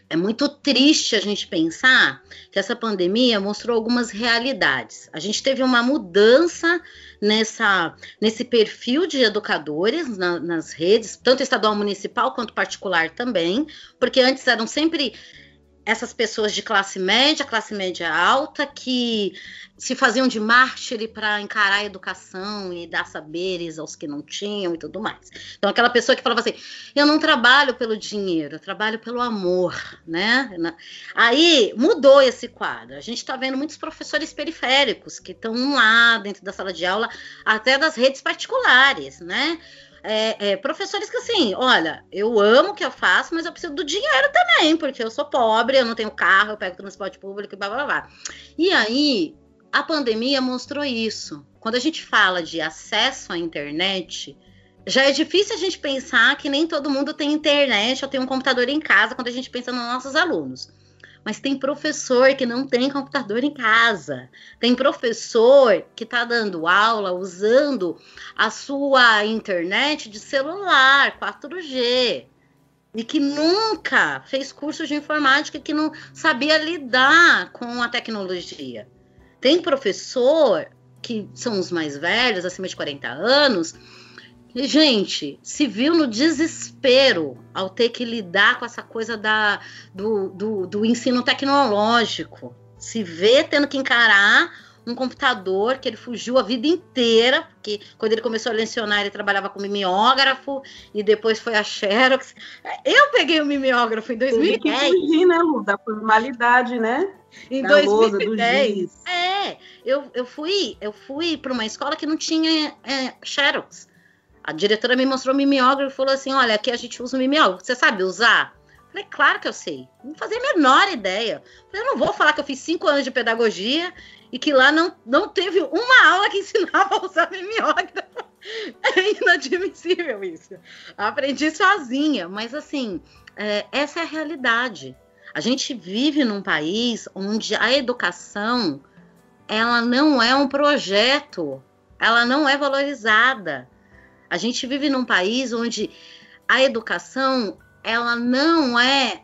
é muito triste a gente pensar que essa pandemia mostrou algumas realidades. A gente teve uma mudança nessa, nesse perfil de educadores na, nas redes, tanto estadual municipal quanto particular também, porque antes eram sempre essas pessoas de classe média, classe média alta, que se faziam de mártir para encarar a educação e dar saberes aos que não tinham e tudo mais. Então, aquela pessoa que falava assim: eu não trabalho pelo dinheiro, eu trabalho pelo amor, né? Aí mudou esse quadro. A gente está vendo muitos professores periféricos que estão lá dentro da sala de aula, até das redes particulares, né? É, é, professores que assim, olha, eu amo o que eu faço, mas eu preciso do dinheiro também, porque eu sou pobre, eu não tenho carro, eu pego transporte público e blá blá blá. E aí, a pandemia mostrou isso. Quando a gente fala de acesso à internet, já é difícil a gente pensar que nem todo mundo tem internet ou tem um computador em casa quando a gente pensa nos nossos alunos mas tem professor que não tem computador em casa. Tem professor que está dando aula usando a sua internet de celular, 4G. E que nunca fez curso de informática, que não sabia lidar com a tecnologia. Tem professor que são os mais velhos, acima de 40 anos, e, gente, se viu no desespero ao ter que lidar com essa coisa da, do, do, do ensino tecnológico. Se vê tendo que encarar um computador que ele fugiu a vida inteira, porque quando ele começou a lecionar, ele trabalhava com mimeógrafo e depois foi a Xerox. Eu peguei o mimeógrafo em 2010. Teve que fugir, né, Lu, da formalidade, né? Em da 2010. é, eu, eu fui, eu fui para uma escola que não tinha é, Xerox. A diretora me mostrou o mimeógrafo e falou assim: olha, aqui a gente usa o mimeógrafo. Você sabe usar? Falei, claro que eu sei. Não fazia a menor ideia. Falei, eu não vou falar que eu fiz cinco anos de pedagogia e que lá não, não teve uma aula que ensinava a usar mimeógrafo. É inadmissível isso. Aprendi sozinha, mas assim, é, essa é a realidade. A gente vive num país onde a educação ela não é um projeto, ela não é valorizada. A gente vive num país onde a educação ela não é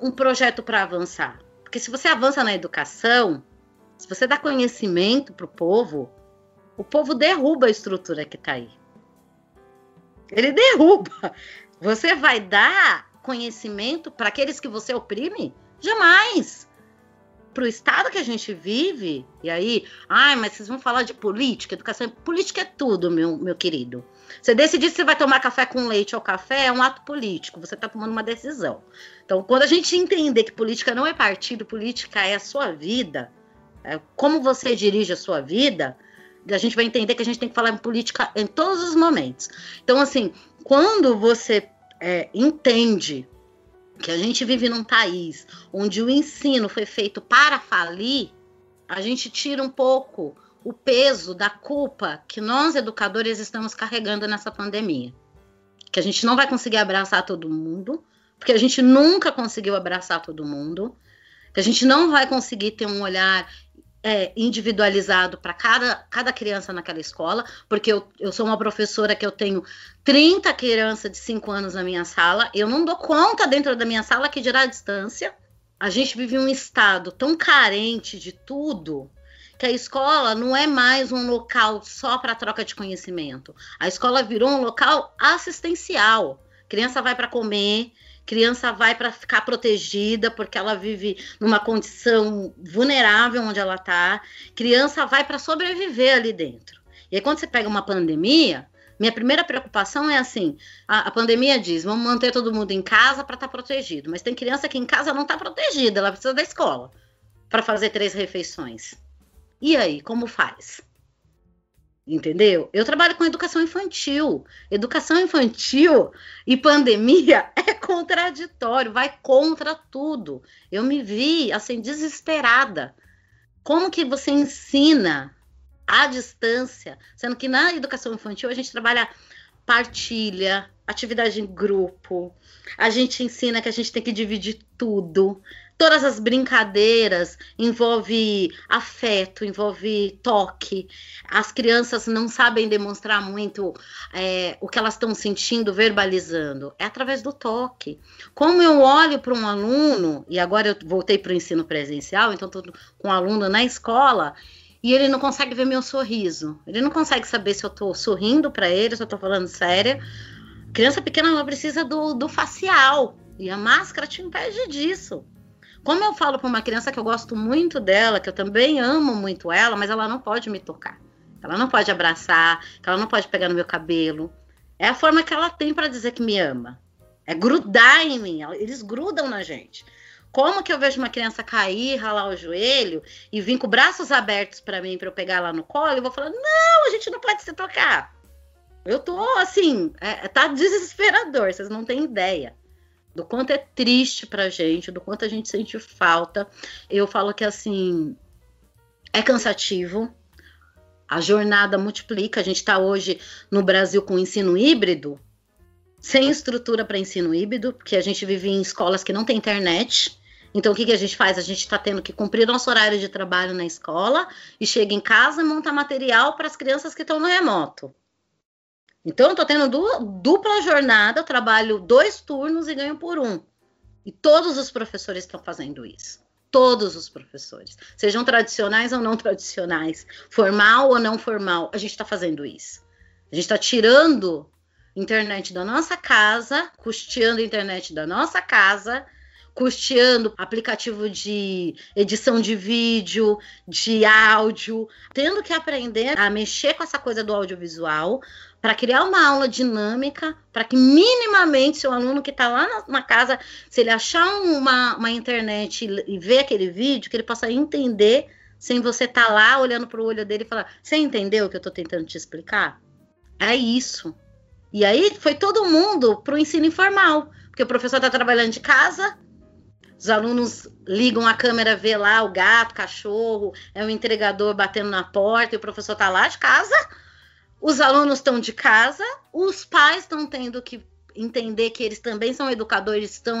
um projeto para avançar. Porque se você avança na educação, se você dá conhecimento para o povo, o povo derruba a estrutura que está aí. Ele derruba. Você vai dar conhecimento para aqueles que você oprime? Jamais para o estado que a gente vive, e aí, ai, mas vocês vão falar de política, educação, política é tudo, meu, meu querido. Você decidir se vai tomar café com leite ou café é um ato político, você está tomando uma decisão. Então, quando a gente entender que política não é partido, política é a sua vida, é como você dirige a sua vida, a gente vai entender que a gente tem que falar em política em todos os momentos. Então, assim, quando você é, entende que a gente vive num país onde o ensino foi feito para falir, a gente tira um pouco o peso da culpa que nós educadores estamos carregando nessa pandemia. Que a gente não vai conseguir abraçar todo mundo, porque a gente nunca conseguiu abraçar todo mundo, que a gente não vai conseguir ter um olhar é, individualizado para cada, cada criança naquela escola, porque eu, eu sou uma professora que eu tenho 30 crianças de 5 anos na minha sala, eu não dou conta dentro da minha sala que dirá a distância. A gente vive um estado tão carente de tudo que a escola não é mais um local só para troca de conhecimento. A escola virou um local assistencial. Criança vai para comer, criança vai para ficar protegida porque ela vive numa condição vulnerável onde ela está, criança vai para sobreviver ali dentro. E aí, quando você pega uma pandemia, minha primeira preocupação é assim: a, a pandemia diz, vamos manter todo mundo em casa para estar tá protegido. Mas tem criança que em casa não está protegida, ela precisa da escola para fazer três refeições. E aí, como faz? Entendeu? Eu trabalho com educação infantil. Educação infantil e pandemia é contraditório, vai contra tudo. Eu me vi assim desesperada. Como que você ensina à distância, sendo que na educação infantil a gente trabalha partilha, atividade em grupo, a gente ensina que a gente tem que dividir tudo. Todas as brincadeiras envolve afeto, envolve toque. As crianças não sabem demonstrar muito é, o que elas estão sentindo, verbalizando. É através do toque. Como eu olho para um aluno, e agora eu voltei para o ensino presencial, então estou com um aluno na escola, e ele não consegue ver meu sorriso. Ele não consegue saber se eu estou sorrindo para ele, se eu estou falando séria. Criança pequena ela precisa do, do facial e a máscara te impede disso. Como eu falo para uma criança que eu gosto muito dela, que eu também amo muito ela, mas ela não pode me tocar. Ela não pode abraçar, ela não pode pegar no meu cabelo. É a forma que ela tem para dizer que me ama. É grudar em mim. Eles grudam na gente. Como que eu vejo uma criança cair, ralar o joelho e vir com braços abertos para mim para eu pegar lá no colo e vou falar: "Não, a gente não pode se tocar". Eu tô assim, é, tá desesperador, vocês não têm ideia do quanto é triste pra gente, do quanto a gente sente falta. Eu falo que assim é cansativo. A jornada multiplica. A gente está hoje no Brasil com ensino híbrido, sem estrutura para ensino híbrido, porque a gente vive em escolas que não tem internet. Então, o que, que a gente faz? A gente está tendo que cumprir nosso horário de trabalho na escola e chega em casa e monta material para as crianças que estão no remoto. Então, eu estou tendo dupla jornada, trabalho dois turnos e ganho por um. E todos os professores estão fazendo isso. Todos os professores, sejam tradicionais ou não tradicionais, formal ou não formal, a gente está fazendo isso. A gente está tirando internet da nossa casa, custeando internet da nossa casa custeando aplicativo de edição de vídeo, de áudio, tendo que aprender a mexer com essa coisa do audiovisual para criar uma aula dinâmica, para que minimamente seu aluno que está lá na, na, casa, se ele achar uma, uma internet e, e, ver aquele vídeo, que ele possa entender sem você estar tá lá olhando para o olho dele e falar: Você entendeu o que eu estou tentando te explicar? É isso. E aí foi todo mundo para o ensino informal, porque o professor está trabalhando de casa, os alunos ligam a câmera, vê lá o gato, cachorro, é o entregador batendo na porta e o professor está lá de casa. Os alunos estão de casa, os pais estão tendo que entender que eles também são educadores, estão,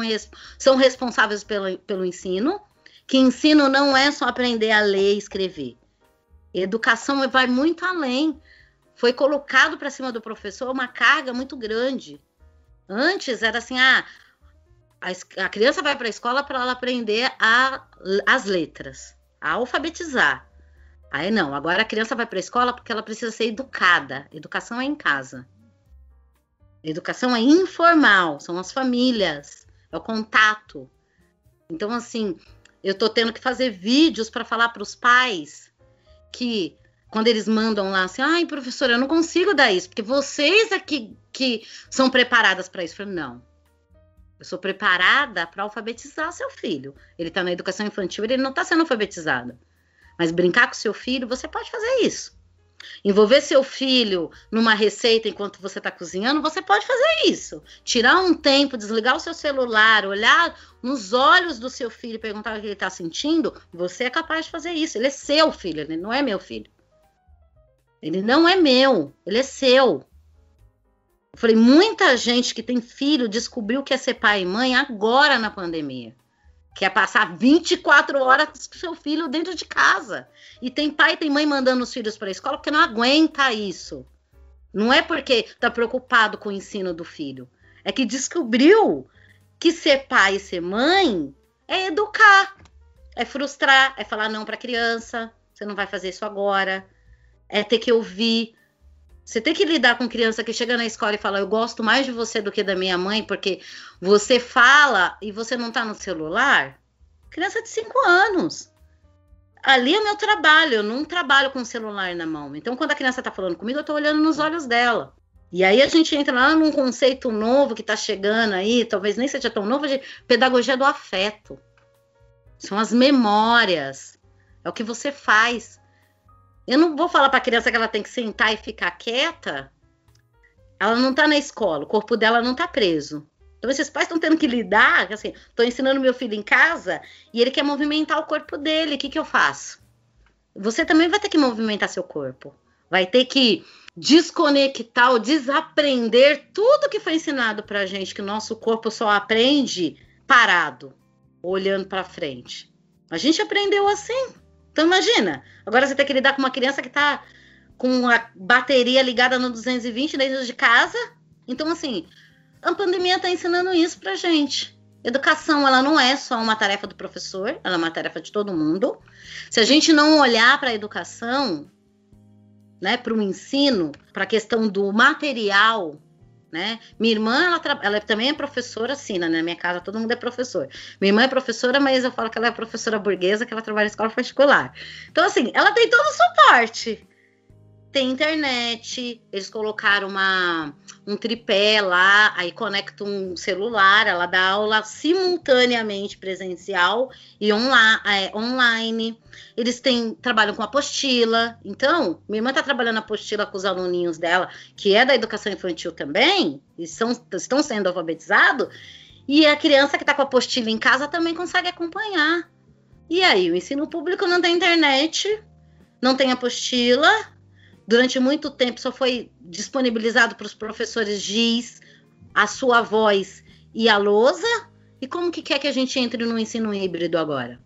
são responsáveis pelo, pelo ensino, que ensino não é só aprender a ler e escrever. Educação vai muito além. Foi colocado para cima do professor uma carga muito grande. Antes era assim, ah, a, a criança vai para a escola para ela aprender a, as letras, a alfabetizar. Aí não, agora a criança vai para a escola porque ela precisa ser educada. Educação é em casa. Educação é informal, são as famílias, é o contato. Então, assim, eu tô tendo que fazer vídeos para falar para os pais que quando eles mandam lá assim, ai, professora, eu não consigo dar isso, porque vocês aqui é que são preparadas para isso. Eu falei, não, eu sou preparada para alfabetizar seu filho. Ele está na educação infantil, ele não está sendo alfabetizado. Mas brincar com seu filho, você pode fazer isso. Envolver seu filho numa receita enquanto você está cozinhando, você pode fazer isso. Tirar um tempo, desligar o seu celular, olhar nos olhos do seu filho e perguntar o que ele está sentindo, você é capaz de fazer isso. Ele é seu filho, ele não é meu filho. Ele não é meu, ele é seu. Falei, muita gente que tem filho descobriu que é ser pai e mãe agora na pandemia. Que é passar 24 horas com seu filho dentro de casa. E tem pai e tem mãe mandando os filhos para a escola porque não aguenta isso. Não é porque está preocupado com o ensino do filho. É que descobriu que ser pai e ser mãe é educar, é frustrar, é falar não para a criança, você não vai fazer isso agora, é ter que ouvir, você tem que lidar com criança que chega na escola e fala: Eu gosto mais de você do que da minha mãe, porque você fala e você não tá no celular. Criança de 5 anos. ali é o meu trabalho, eu não trabalho com o celular na mão. Então, quando a criança está falando comigo, eu estou olhando nos olhos dela. E aí a gente entra lá num conceito novo que está chegando aí, talvez nem seja tão novo, de pedagogia do afeto. São as memórias. É o que você faz. Eu não vou falar para a criança que ela tem que sentar e ficar quieta. Ela não está na escola, o corpo dela não está preso. Então, esses pais estão tendo que lidar, assim, estou ensinando meu filho em casa e ele quer movimentar o corpo dele. O que, que eu faço? Você também vai ter que movimentar seu corpo. Vai ter que desconectar ou desaprender tudo que foi ensinado para gente, que o nosso corpo só aprende parado, olhando para frente. A gente aprendeu assim. Então, imagina. Agora você tem que lidar com uma criança que está com a bateria ligada no 220 dentro de casa. Então, assim, a pandemia está ensinando isso para gente. Educação, ela não é só uma tarefa do professor, ela é uma tarefa de todo mundo. Se a gente não olhar para a educação, né, para o ensino, para a questão do material, né? Minha irmã, ela, ela também é professora, sim, né? na minha casa todo mundo é professor. Minha irmã é professora, mas eu falo que ela é professora burguesa, que ela trabalha em escola particular. Então, assim, ela tem todo o suporte tem internet, eles colocaram uma, um tripé lá, aí conecta um celular, ela dá aula simultaneamente presencial e onla é, online. Eles têm, trabalham com apostila. Então, minha irmã está trabalhando apostila com os aluninhos dela, que é da educação infantil também, e são, estão sendo alfabetizados, e a criança que está com a apostila em casa também consegue acompanhar. E aí, o ensino público não tem internet, não tem apostila, durante muito tempo só foi disponibilizado para os professores GIS, a sua voz e a lousa. E como que quer que a gente entre no ensino híbrido agora?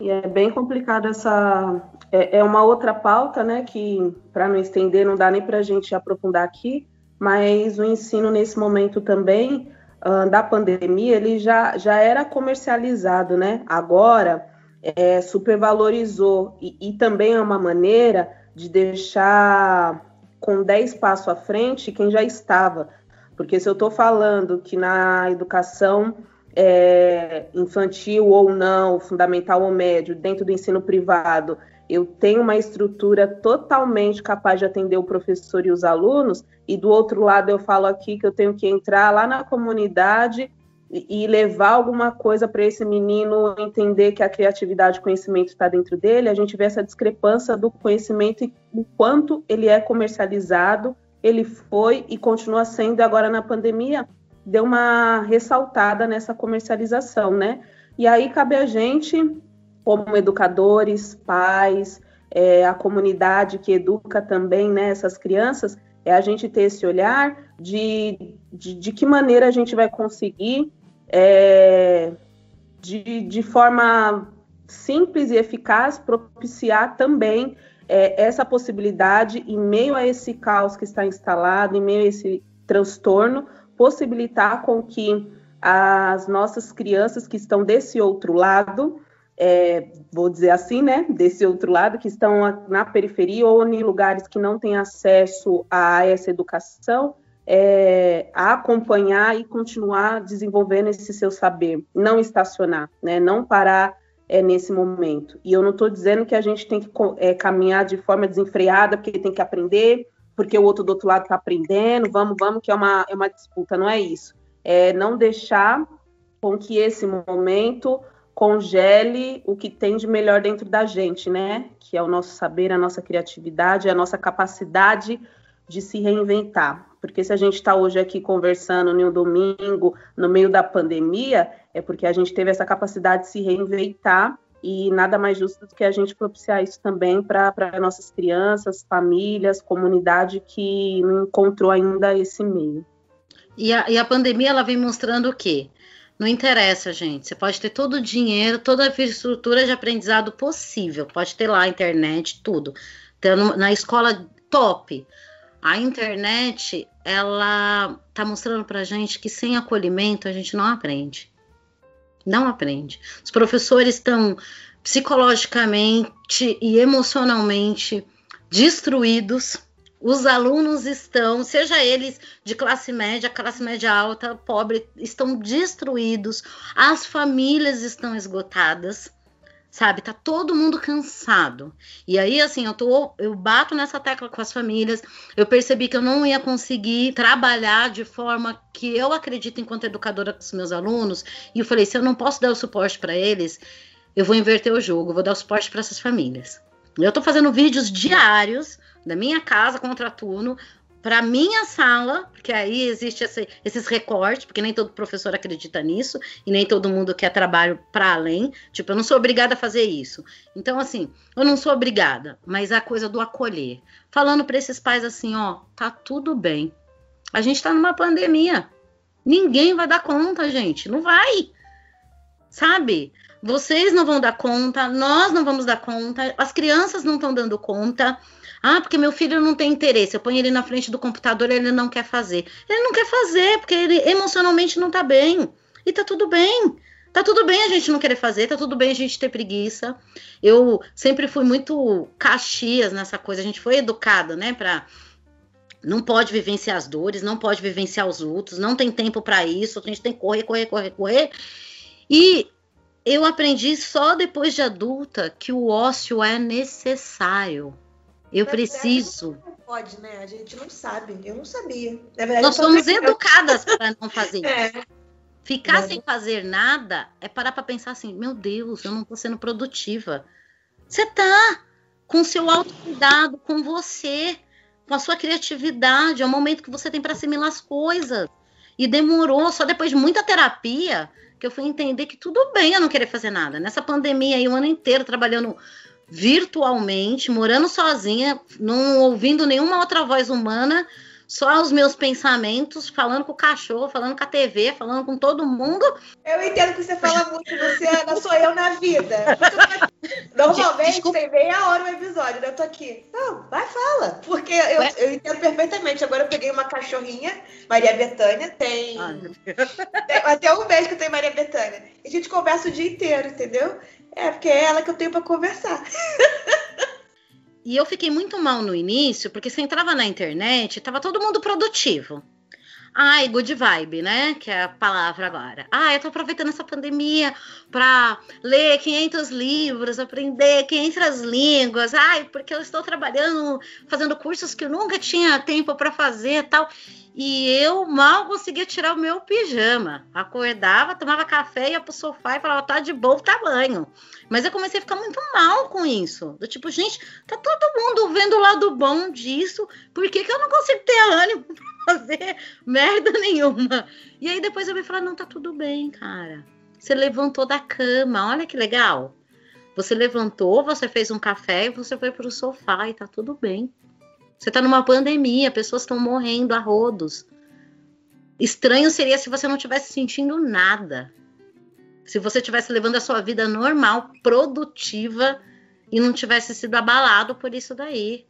E é bem complicado essa. É, é uma outra pauta, né? Que, para não estender, não dá nem para a gente aprofundar aqui, mas o ensino nesse momento também uh, da pandemia, ele já, já era comercializado, né? Agora é, supervalorizou e, e também é uma maneira de deixar com 10 passos à frente quem já estava. Porque se eu estou falando que na educação é, infantil ou não, fundamental ou médio, dentro do ensino privado, eu tenho uma estrutura totalmente capaz de atender o professor e os alunos, e do outro lado eu falo aqui que eu tenho que entrar lá na comunidade e levar alguma coisa para esse menino entender que a criatividade e conhecimento está dentro dele, a gente vê essa discrepância do conhecimento e o quanto ele é comercializado, ele foi e continua sendo, agora na pandemia, deu uma ressaltada nessa comercialização, né? E aí cabe a gente, como educadores, pais, é, a comunidade que educa também né, essas crianças, é a gente ter esse olhar de, de, de que maneira a gente vai conseguir, é, de, de forma simples e eficaz, propiciar também é, essa possibilidade, em meio a esse caos que está instalado, em meio a esse transtorno, possibilitar com que as nossas crianças que estão desse outro lado é, vou dizer assim, né, desse outro lado, que estão na periferia ou em lugares que não têm acesso a essa educação, é, a acompanhar e continuar desenvolvendo esse seu saber, não estacionar, né, não parar é, nesse momento. E eu não estou dizendo que a gente tem que é, caminhar de forma desenfreada, porque tem que aprender, porque o outro do outro lado está aprendendo, vamos, vamos, que é uma, é uma disputa, não é isso. É não deixar com que esse momento congele o que tem de melhor dentro da gente, né? Que é o nosso saber, a nossa criatividade, a nossa capacidade de se reinventar. Porque se a gente está hoje aqui conversando um domingo, no meio da pandemia, é porque a gente teve essa capacidade de se reinventar e nada mais justo do que a gente propiciar isso também para nossas crianças, famílias, comunidade que não encontrou ainda esse meio. E a, e a pandemia ela vem mostrando o quê? Não interessa, gente. Você pode ter todo o dinheiro, toda a infraestrutura de aprendizado possível. Pode ter lá a internet, tudo. Tendo na escola top. A internet, ela tá mostrando pra gente que sem acolhimento a gente não aprende. Não aprende. Os professores estão psicologicamente e emocionalmente destruídos os alunos estão, seja eles de classe média, classe média alta, pobre, estão destruídos, as famílias estão esgotadas, sabe? Tá todo mundo cansado. E aí, assim, eu tô, eu bato nessa tecla com as famílias. Eu percebi que eu não ia conseguir trabalhar de forma que eu acredito enquanto educadora com os meus alunos. E eu falei, se eu não posso dar o suporte para eles, eu vou inverter o jogo, vou dar o suporte para essas famílias. Eu tô fazendo vídeos diários da minha casa contra turno para minha sala, porque aí existe esse, esses recortes, porque nem todo professor acredita nisso e nem todo mundo quer trabalho para além. Tipo, eu não sou obrigada a fazer isso. Então, assim, eu não sou obrigada, mas a coisa do acolher, falando para esses pais assim, ó, tá tudo bem. A gente tá numa pandemia. Ninguém vai dar conta, gente, não vai. Sabe? Vocês não vão dar conta, nós não vamos dar conta, as crianças não estão dando conta. Ah, porque meu filho não tem interesse. Eu ponho ele na frente do computador, ele não quer fazer. Ele não quer fazer porque ele emocionalmente não tá bem. E tá tudo bem. Tá tudo bem a gente não querer fazer, tá tudo bem a gente ter preguiça. Eu sempre fui muito caxias nessa coisa. A gente foi educada, né, para não pode vivenciar as dores, não pode vivenciar os lutos, não tem tempo para isso, a gente tem que correr, correr, correr, correr. E eu aprendi só depois de adulta que o ócio é necessário. Eu Na preciso. Verdade, não pode, né? A gente não sabe. Eu não sabia. Verdade, Nós somos educadas para não fazer isso. É. Ficar sem fazer nada é parar para pensar assim: meu Deus, eu não estou sendo produtiva. Você tá com seu autocuidado, com você, com a sua criatividade. É o momento que você tem para assimilar as coisas. E demorou, só depois de muita terapia, que eu fui entender que tudo bem eu não querer fazer nada. Nessa pandemia aí, um ano inteiro trabalhando virtualmente, morando sozinha, não ouvindo nenhuma outra voz humana, só os meus pensamentos, falando com o cachorro, falando com a TV, falando com todo mundo. Eu entendo que você fala muito, Luciana, sou eu na vida. Normalmente Desculpa. tem meia hora o episódio, né? eu tô aqui. Não, vai, fala. Porque eu, eu entendo perfeitamente. Agora eu peguei uma cachorrinha, Maria Bethânia, tem, tem até um mês que eu tenho Maria Bethânia. E a gente conversa o dia inteiro, entendeu? É, porque é ela que eu tenho para conversar. E eu fiquei muito mal no início, porque você entrava na internet, tava todo mundo produtivo. Ai, good vibe, né? Que é a palavra agora. Ah, eu tô aproveitando essa pandemia para ler 500 livros, aprender 500 línguas. Ai, porque eu estou trabalhando, fazendo cursos que eu nunca tinha tempo para fazer, tal. E eu mal conseguia tirar o meu pijama. Acordava, tomava café, ia pro sofá e falava, tá de bom tamanho. Mas eu comecei a ficar muito mal com isso. Do tipo, gente, tá todo mundo vendo o lado bom disso. Por que, que eu não consigo ter ânimo fazer merda nenhuma. E aí depois eu me falar, não, tá tudo bem, cara. Você levantou da cama, olha que legal. Você levantou, você fez um café e você foi pro sofá e tá tudo bem. Você tá numa pandemia, pessoas estão morrendo a rodos. Estranho seria se você não tivesse sentindo nada. Se você tivesse levando a sua vida normal, produtiva e não tivesse sido abalado por isso daí.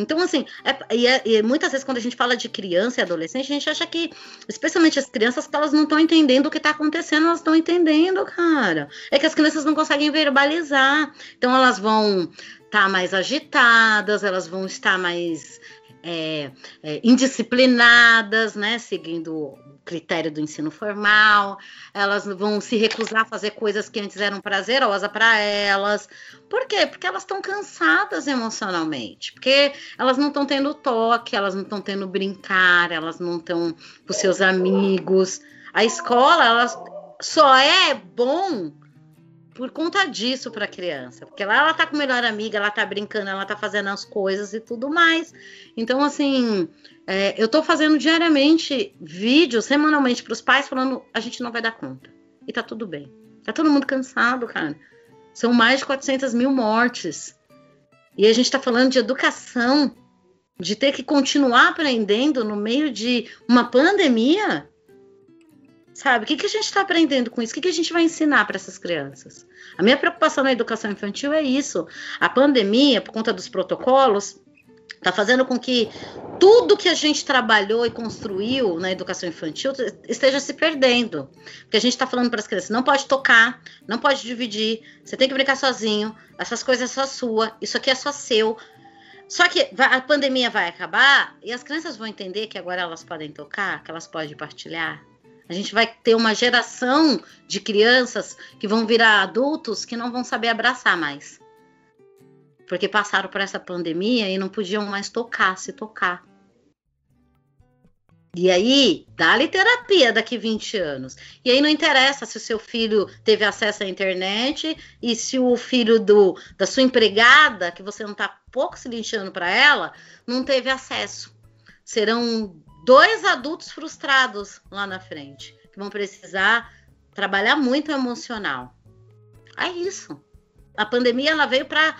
Então, assim, é, e, é, e, muitas vezes quando a gente fala de criança e adolescente, a gente acha que, especialmente as crianças, que elas não estão entendendo o que está acontecendo, elas estão entendendo, cara. É que as crianças não conseguem verbalizar. Então, elas vão estar tá mais agitadas, elas vão estar mais é, é, indisciplinadas, né? Seguindo critério do ensino formal, elas vão se recusar a fazer coisas que antes eram prazerosas para elas. Por quê? Porque elas estão cansadas emocionalmente, porque elas não estão tendo toque, elas não estão tendo brincar, elas não estão com seus amigos. A escola, ela só é bom por conta disso para a criança, porque lá ela tá com melhor amiga, ela tá brincando, ela tá fazendo as coisas e tudo mais. Então, assim, é, eu estou fazendo diariamente vídeos, semanalmente, para os pais, falando: a gente não vai dar conta. E tá tudo bem. Tá todo mundo cansado, cara. São mais de 400 mil mortes. E a gente está falando de educação, de ter que continuar aprendendo no meio de uma pandemia. Sabe? O que, que a gente está aprendendo com isso? O que, que a gente vai ensinar para essas crianças? A minha preocupação na educação infantil é isso. A pandemia, por conta dos protocolos, Está fazendo com que tudo que a gente trabalhou e construiu na educação infantil esteja se perdendo. Porque a gente está falando para as crianças: não pode tocar, não pode dividir, você tem que brincar sozinho, essas coisas é só sua, isso aqui é só seu. Só que a pandemia vai acabar e as crianças vão entender que agora elas podem tocar, que elas podem partilhar. A gente vai ter uma geração de crianças que vão virar adultos que não vão saber abraçar mais. Porque passaram por essa pandemia e não podiam mais tocar, se tocar. E aí, dá-lhe terapia daqui 20 anos. E aí não interessa se o seu filho teve acesso à internet e se o filho do, da sua empregada, que você não está pouco se linchando para ela, não teve acesso. Serão dois adultos frustrados lá na frente, que vão precisar trabalhar muito emocional. É isso. A pandemia ela veio para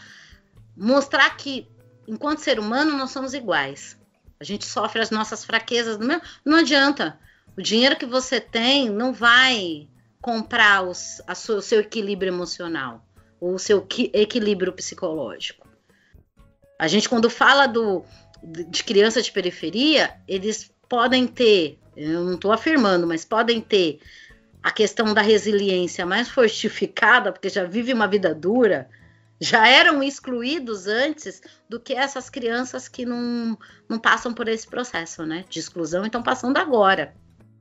mostrar que, enquanto ser humano, nós somos iguais a gente sofre as nossas fraquezas. Não, não adianta. O dinheiro que você tem não vai comprar os, o seu equilíbrio emocional, ou o seu equilíbrio psicológico. A gente, quando fala do, de criança de periferia, eles podem ter, eu não estou afirmando, mas podem ter a questão da resiliência mais fortificada, porque já vive uma vida dura, já eram excluídos antes do que essas crianças que não, não passam por esse processo né, de exclusão e estão passando agora.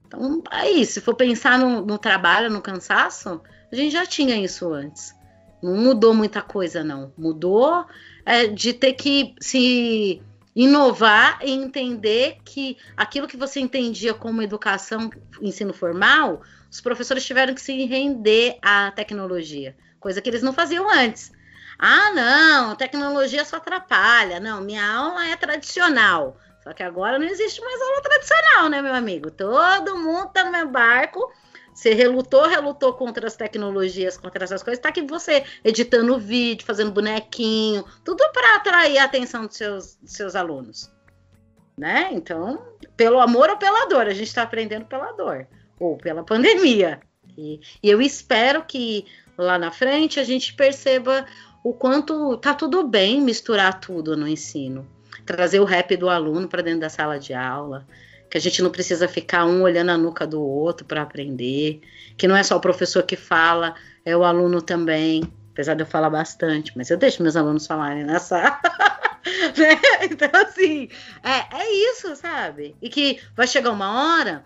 Então, aí, se for pensar no, no, trabalho, no cansaço, a gente já tinha isso antes. Não mudou muita coisa, não. Mudou é, de ter que se inovar e entender que aquilo que você entendia como educação, ensino formal, os professores tiveram que se render à tecnologia, coisa que eles não faziam antes. Ah, não, tecnologia só atrapalha. Não, minha aula é tradicional. Só que agora não existe mais aula tradicional, né, meu amigo? Todo mundo tá no meu barco. Você relutou, relutou contra as tecnologias, contra essas coisas. Tá aqui você editando vídeo, fazendo bonequinho, tudo para atrair a atenção dos seus, dos seus alunos. Né? Então, pelo amor ou pela dor, a gente está aprendendo pela dor ou pela pandemia. E, e eu espero que lá na frente a gente perceba o quanto tá tudo bem misturar tudo no ensino. Trazer o rap do aluno para dentro da sala de aula, que a gente não precisa ficar um olhando a nuca do outro para aprender, que não é só o professor que fala, é o aluno também. Apesar de eu falar bastante, mas eu deixo meus alunos falarem nessa. né? Então, assim, é, é isso, sabe? E que vai chegar uma hora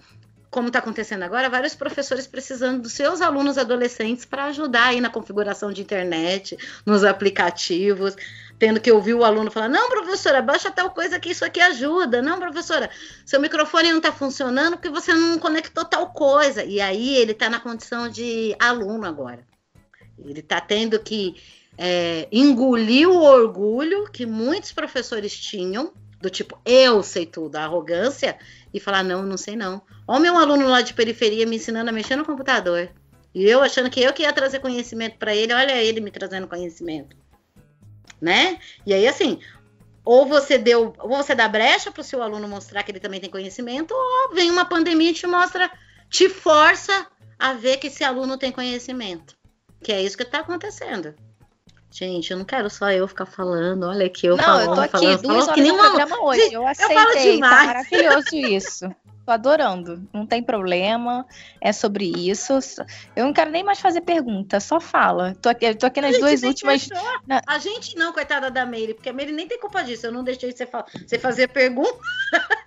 como está acontecendo agora, vários professores precisando dos seus alunos adolescentes para ajudar aí na configuração de internet, nos aplicativos, tendo que ouvir o aluno falar: não, professora, baixa tal coisa que isso aqui ajuda. Não, professora, seu microfone não está funcionando porque você não conectou tal coisa. E aí ele está na condição de aluno agora. Ele está tendo que é, engolir o orgulho que muitos professores tinham, do tipo, eu sei tudo, a arrogância, e falar: não, não sei não. Olha o meu aluno lá de periferia me ensinando a mexer no computador. E eu achando que eu que ia trazer conhecimento para ele, olha ele me trazendo conhecimento. Né? E aí, assim, ou você deu, ou você dá brecha para o seu aluno mostrar que ele também tem conhecimento, ou vem uma pandemia e te mostra, te força a ver que esse aluno tem conhecimento. Que é isso que está acontecendo. Gente, eu não quero só eu ficar falando. Olha aqui, eu Não, falando, eu tô aqui falando, duas falando, horas que nem no uma- programa hoje. Gente, Eu falo aceitei. tá demais. maravilhoso isso. Tô adorando. Não tem problema. É sobre isso. Eu não quero nem mais fazer pergunta. Só fala. Tô aqui, tô aqui nas duas últimas. Na- A gente não, coitada da Meire, porque a Meire nem tem culpa disso. Eu não deixei você, fa- você fazer pergunta.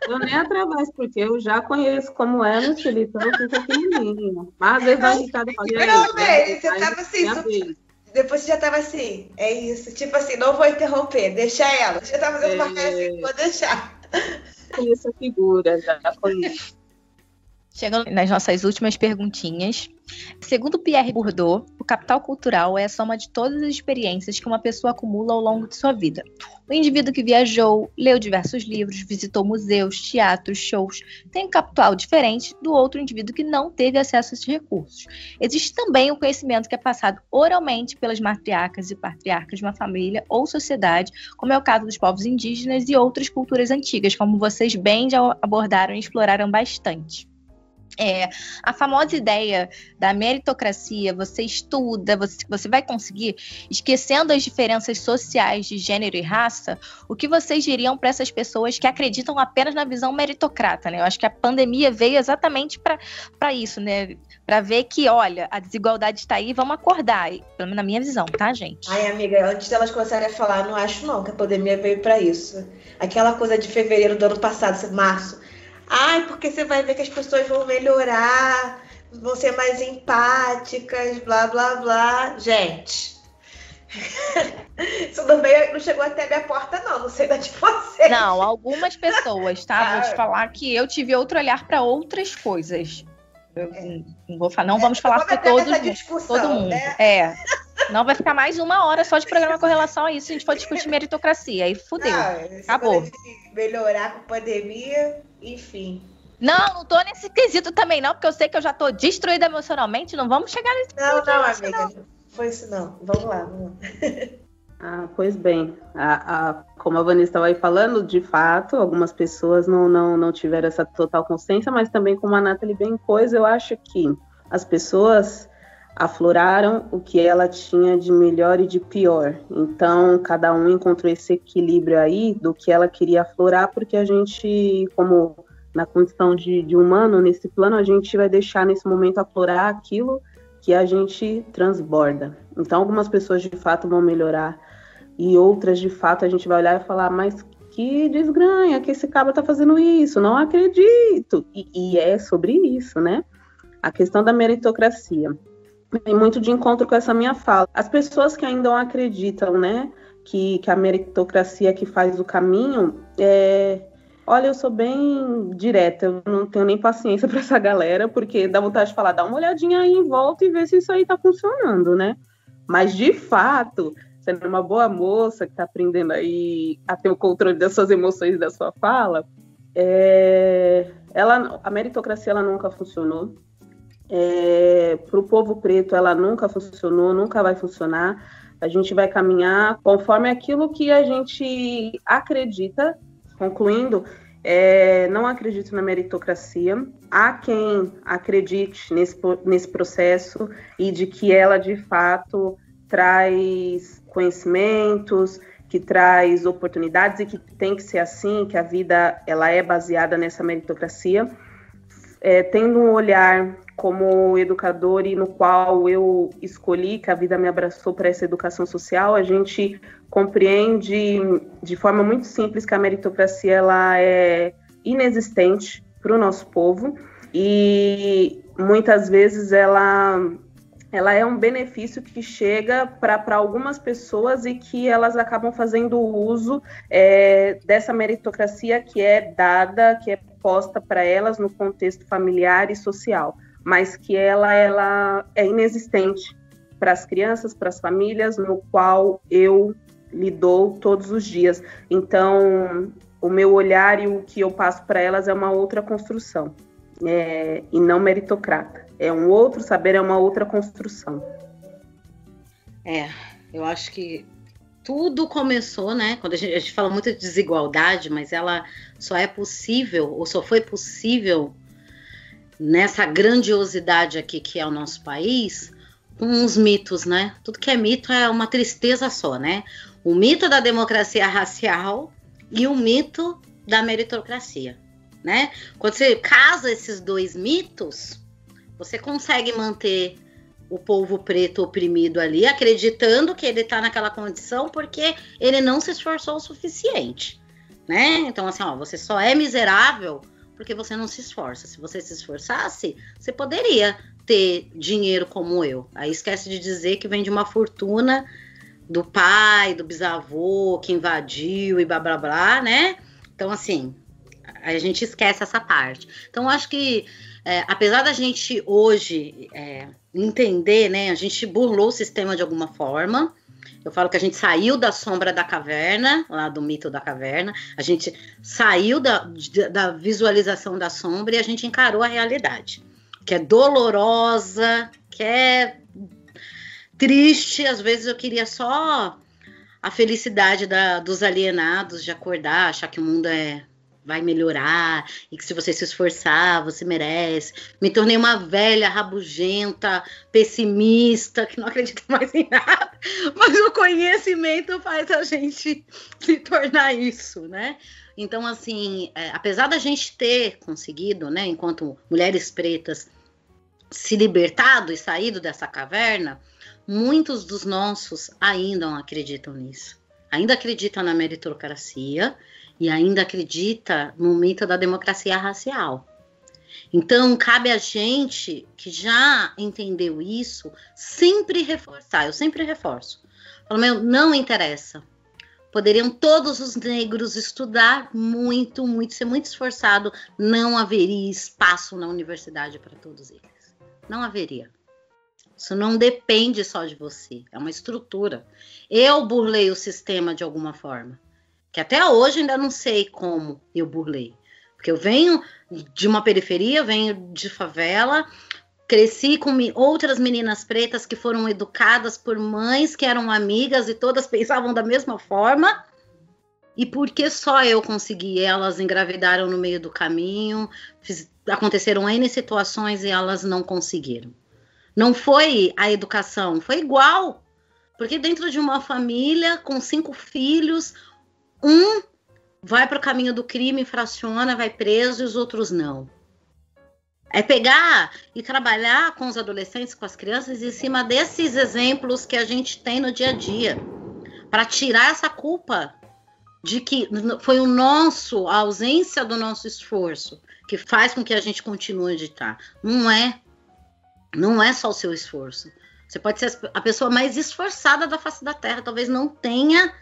Eu nem através, porque eu já conheço como é no Chile, então eu fico pequenininha. Mas às vezes vai Ricardo fala, e aí, Não, velho, você Aí, tava assim. Depois você já tava assim, é isso. Tipo assim, não vou interromper, deixa ela. Já tava fazendo uma cara assim, vou deixar. Conheço a figura, já conheço. Chegando nas nossas últimas perguntinhas. Segundo Pierre Bourdieu, o capital cultural é a soma de todas as experiências que uma pessoa acumula ao longo de sua vida. O indivíduo que viajou, leu diversos livros, visitou museus, teatros, shows, tem um capital diferente do outro indivíduo que não teve acesso a esses recursos. Existe também o conhecimento que é passado oralmente pelas matriarcas e patriarcas de uma família ou sociedade, como é o caso dos povos indígenas e outras culturas antigas, como vocês bem já abordaram e exploraram bastante. É, a famosa ideia da meritocracia, você estuda, você, você vai conseguir, esquecendo as diferenças sociais de gênero e raça, o que vocês diriam para essas pessoas que acreditam apenas na visão meritocrata, né? Eu acho que a pandemia veio exatamente para isso, né? Para ver que, olha, a desigualdade está aí, vamos acordar, pelo menos na minha visão, tá, gente? Ai, amiga, antes delas começarem a falar, não acho não que a pandemia veio pra isso. Aquela coisa de fevereiro do ano passado, março, Ai, porque você vai ver que as pessoas vão melhorar, vão ser mais empáticas, blá blá blá. Gente. Isso não, veio, não chegou até a minha porta, não. Não sei da de vocês. Não, algumas pessoas, tá? Vou te ah. falar que eu tive outro olhar para outras coisas. Eu é. não, vou falar, não é, vamos falar para todos, todo mundo. Né? É. Não vai ficar mais uma hora só de programa com relação a isso a gente for discutir meritocracia. Aí fudeu. Não, Acabou. Melhorar com pandemia, enfim. Não, não tô nesse quesito também, não, porque eu sei que eu já tô destruída emocionalmente. Não vamos chegar nesse Não, não, amiga. Não. Foi isso, não. Vamos lá, vamos lá. Ah, pois bem, a, a, como a Vanessa estava aí falando, de fato, algumas pessoas não, não, não tiveram essa total consciência, mas também, como a Nathalie bem pôs, eu acho que as pessoas afloraram o que ela tinha de melhor e de pior. Então, cada um encontrou esse equilíbrio aí do que ela queria aflorar, porque a gente, como na condição de, de humano, nesse plano, a gente vai deixar nesse momento aflorar aquilo que a gente transborda. Então, algumas pessoas de fato vão melhorar e outras de fato a gente vai olhar e falar, mas que desgranha que esse cara tá fazendo isso, não acredito. E, e é sobre isso, né? A questão da meritocracia vem muito de encontro com essa minha fala. As pessoas que ainda não acreditam, né, que, que a meritocracia que faz o caminho, é... olha, eu sou bem direta, eu não tenho nem paciência para essa galera, porque dá vontade de falar, dá uma olhadinha aí em volta e ver se isso aí tá funcionando, né? Mas de fato, sendo uma boa moça que está aprendendo aí a ter o controle das suas emoções e da sua fala, é... ela, a meritocracia ela nunca funcionou é, para o povo preto, ela nunca funcionou, nunca vai funcionar. A gente vai caminhar conforme aquilo que a gente acredita. Concluindo, é, não acredito na meritocracia. Há quem acredite nesse, nesse processo e de que ela de fato traz conhecimentos, que traz oportunidades e que tem que ser assim, que a vida ela é baseada nessa meritocracia. É, tendo um olhar como educador e no qual eu escolhi, que a vida me abraçou para essa educação social, a gente compreende de forma muito simples que a meritocracia ela é inexistente para o nosso povo e muitas vezes ela ela é um benefício que chega para algumas pessoas e que elas acabam fazendo uso é, dessa meritocracia que é dada, que é posta para elas no contexto familiar e social mas que ela, ela é inexistente para as crianças, para as famílias, no qual eu lidou todos os dias. Então, o meu olhar e o que eu passo para elas é uma outra construção, é, e não meritocrata. É um outro saber, é uma outra construção. É, eu acho que tudo começou, né? Quando a gente, a gente fala muito de desigualdade, mas ela só é possível, ou só foi possível nessa grandiosidade aqui que é o nosso país, com os mitos, né? Tudo que é mito é uma tristeza só, né? O mito da democracia racial e o mito da meritocracia, né? Quando você casa esses dois mitos, você consegue manter o povo preto oprimido ali, acreditando que ele tá naquela condição porque ele não se esforçou o suficiente, né? Então, assim, ó, você só é miserável porque você não se esforça. Se você se esforçasse, você poderia ter dinheiro como eu. Aí esquece de dizer que vem de uma fortuna do pai, do bisavô, que invadiu e blá blá blá, né? Então, assim, a gente esquece essa parte. Então, acho que, é, apesar da gente hoje é, entender, né, a gente burlou o sistema de alguma forma, eu falo que a gente saiu da sombra da caverna, lá do mito da caverna, a gente saiu da, da visualização da sombra e a gente encarou a realidade, que é dolorosa, que é triste. Às vezes eu queria só a felicidade da, dos alienados de acordar, achar que o mundo é vai melhorar e que se você se esforçar, você merece. Me tornei uma velha rabugenta, pessimista, que não acredita mais em nada, mas o conhecimento faz a gente se tornar isso, né? Então, assim, é, apesar da gente ter conseguido, né, enquanto mulheres pretas, se libertado e saído dessa caverna, muitos dos nossos ainda não acreditam nisso. Ainda acreditam na meritocracia e ainda acredita no mito da democracia racial. Então, cabe a gente que já entendeu isso sempre reforçar. Eu sempre reforço. Falo, meu, não interessa. Poderiam todos os negros estudar muito, muito, ser muito esforçado. Não haveria espaço na universidade para todos eles. Não haveria. Isso não depende só de você, é uma estrutura. Eu burlei o sistema de alguma forma, que até hoje ainda não sei como eu burlei. Porque eu venho de uma periferia, venho de favela, cresci com outras meninas pretas que foram educadas por mães que eram amigas e todas pensavam da mesma forma. E porque só eu consegui, elas engravidaram no meio do caminho, fiz, aconteceram N situações e elas não conseguiram. Não foi a educação, foi igual. Porque dentro de uma família com cinco filhos, um vai para o caminho do crime, infraciona, vai preso e os outros não. É pegar e trabalhar com os adolescentes, com as crianças, em cima desses exemplos que a gente tem no dia a dia, para tirar essa culpa de que foi o nosso, a ausência do nosso esforço, que faz com que a gente continue a estar. Não é. Não é só o seu esforço. Você pode ser a pessoa mais esforçada da face da Terra, talvez não tenha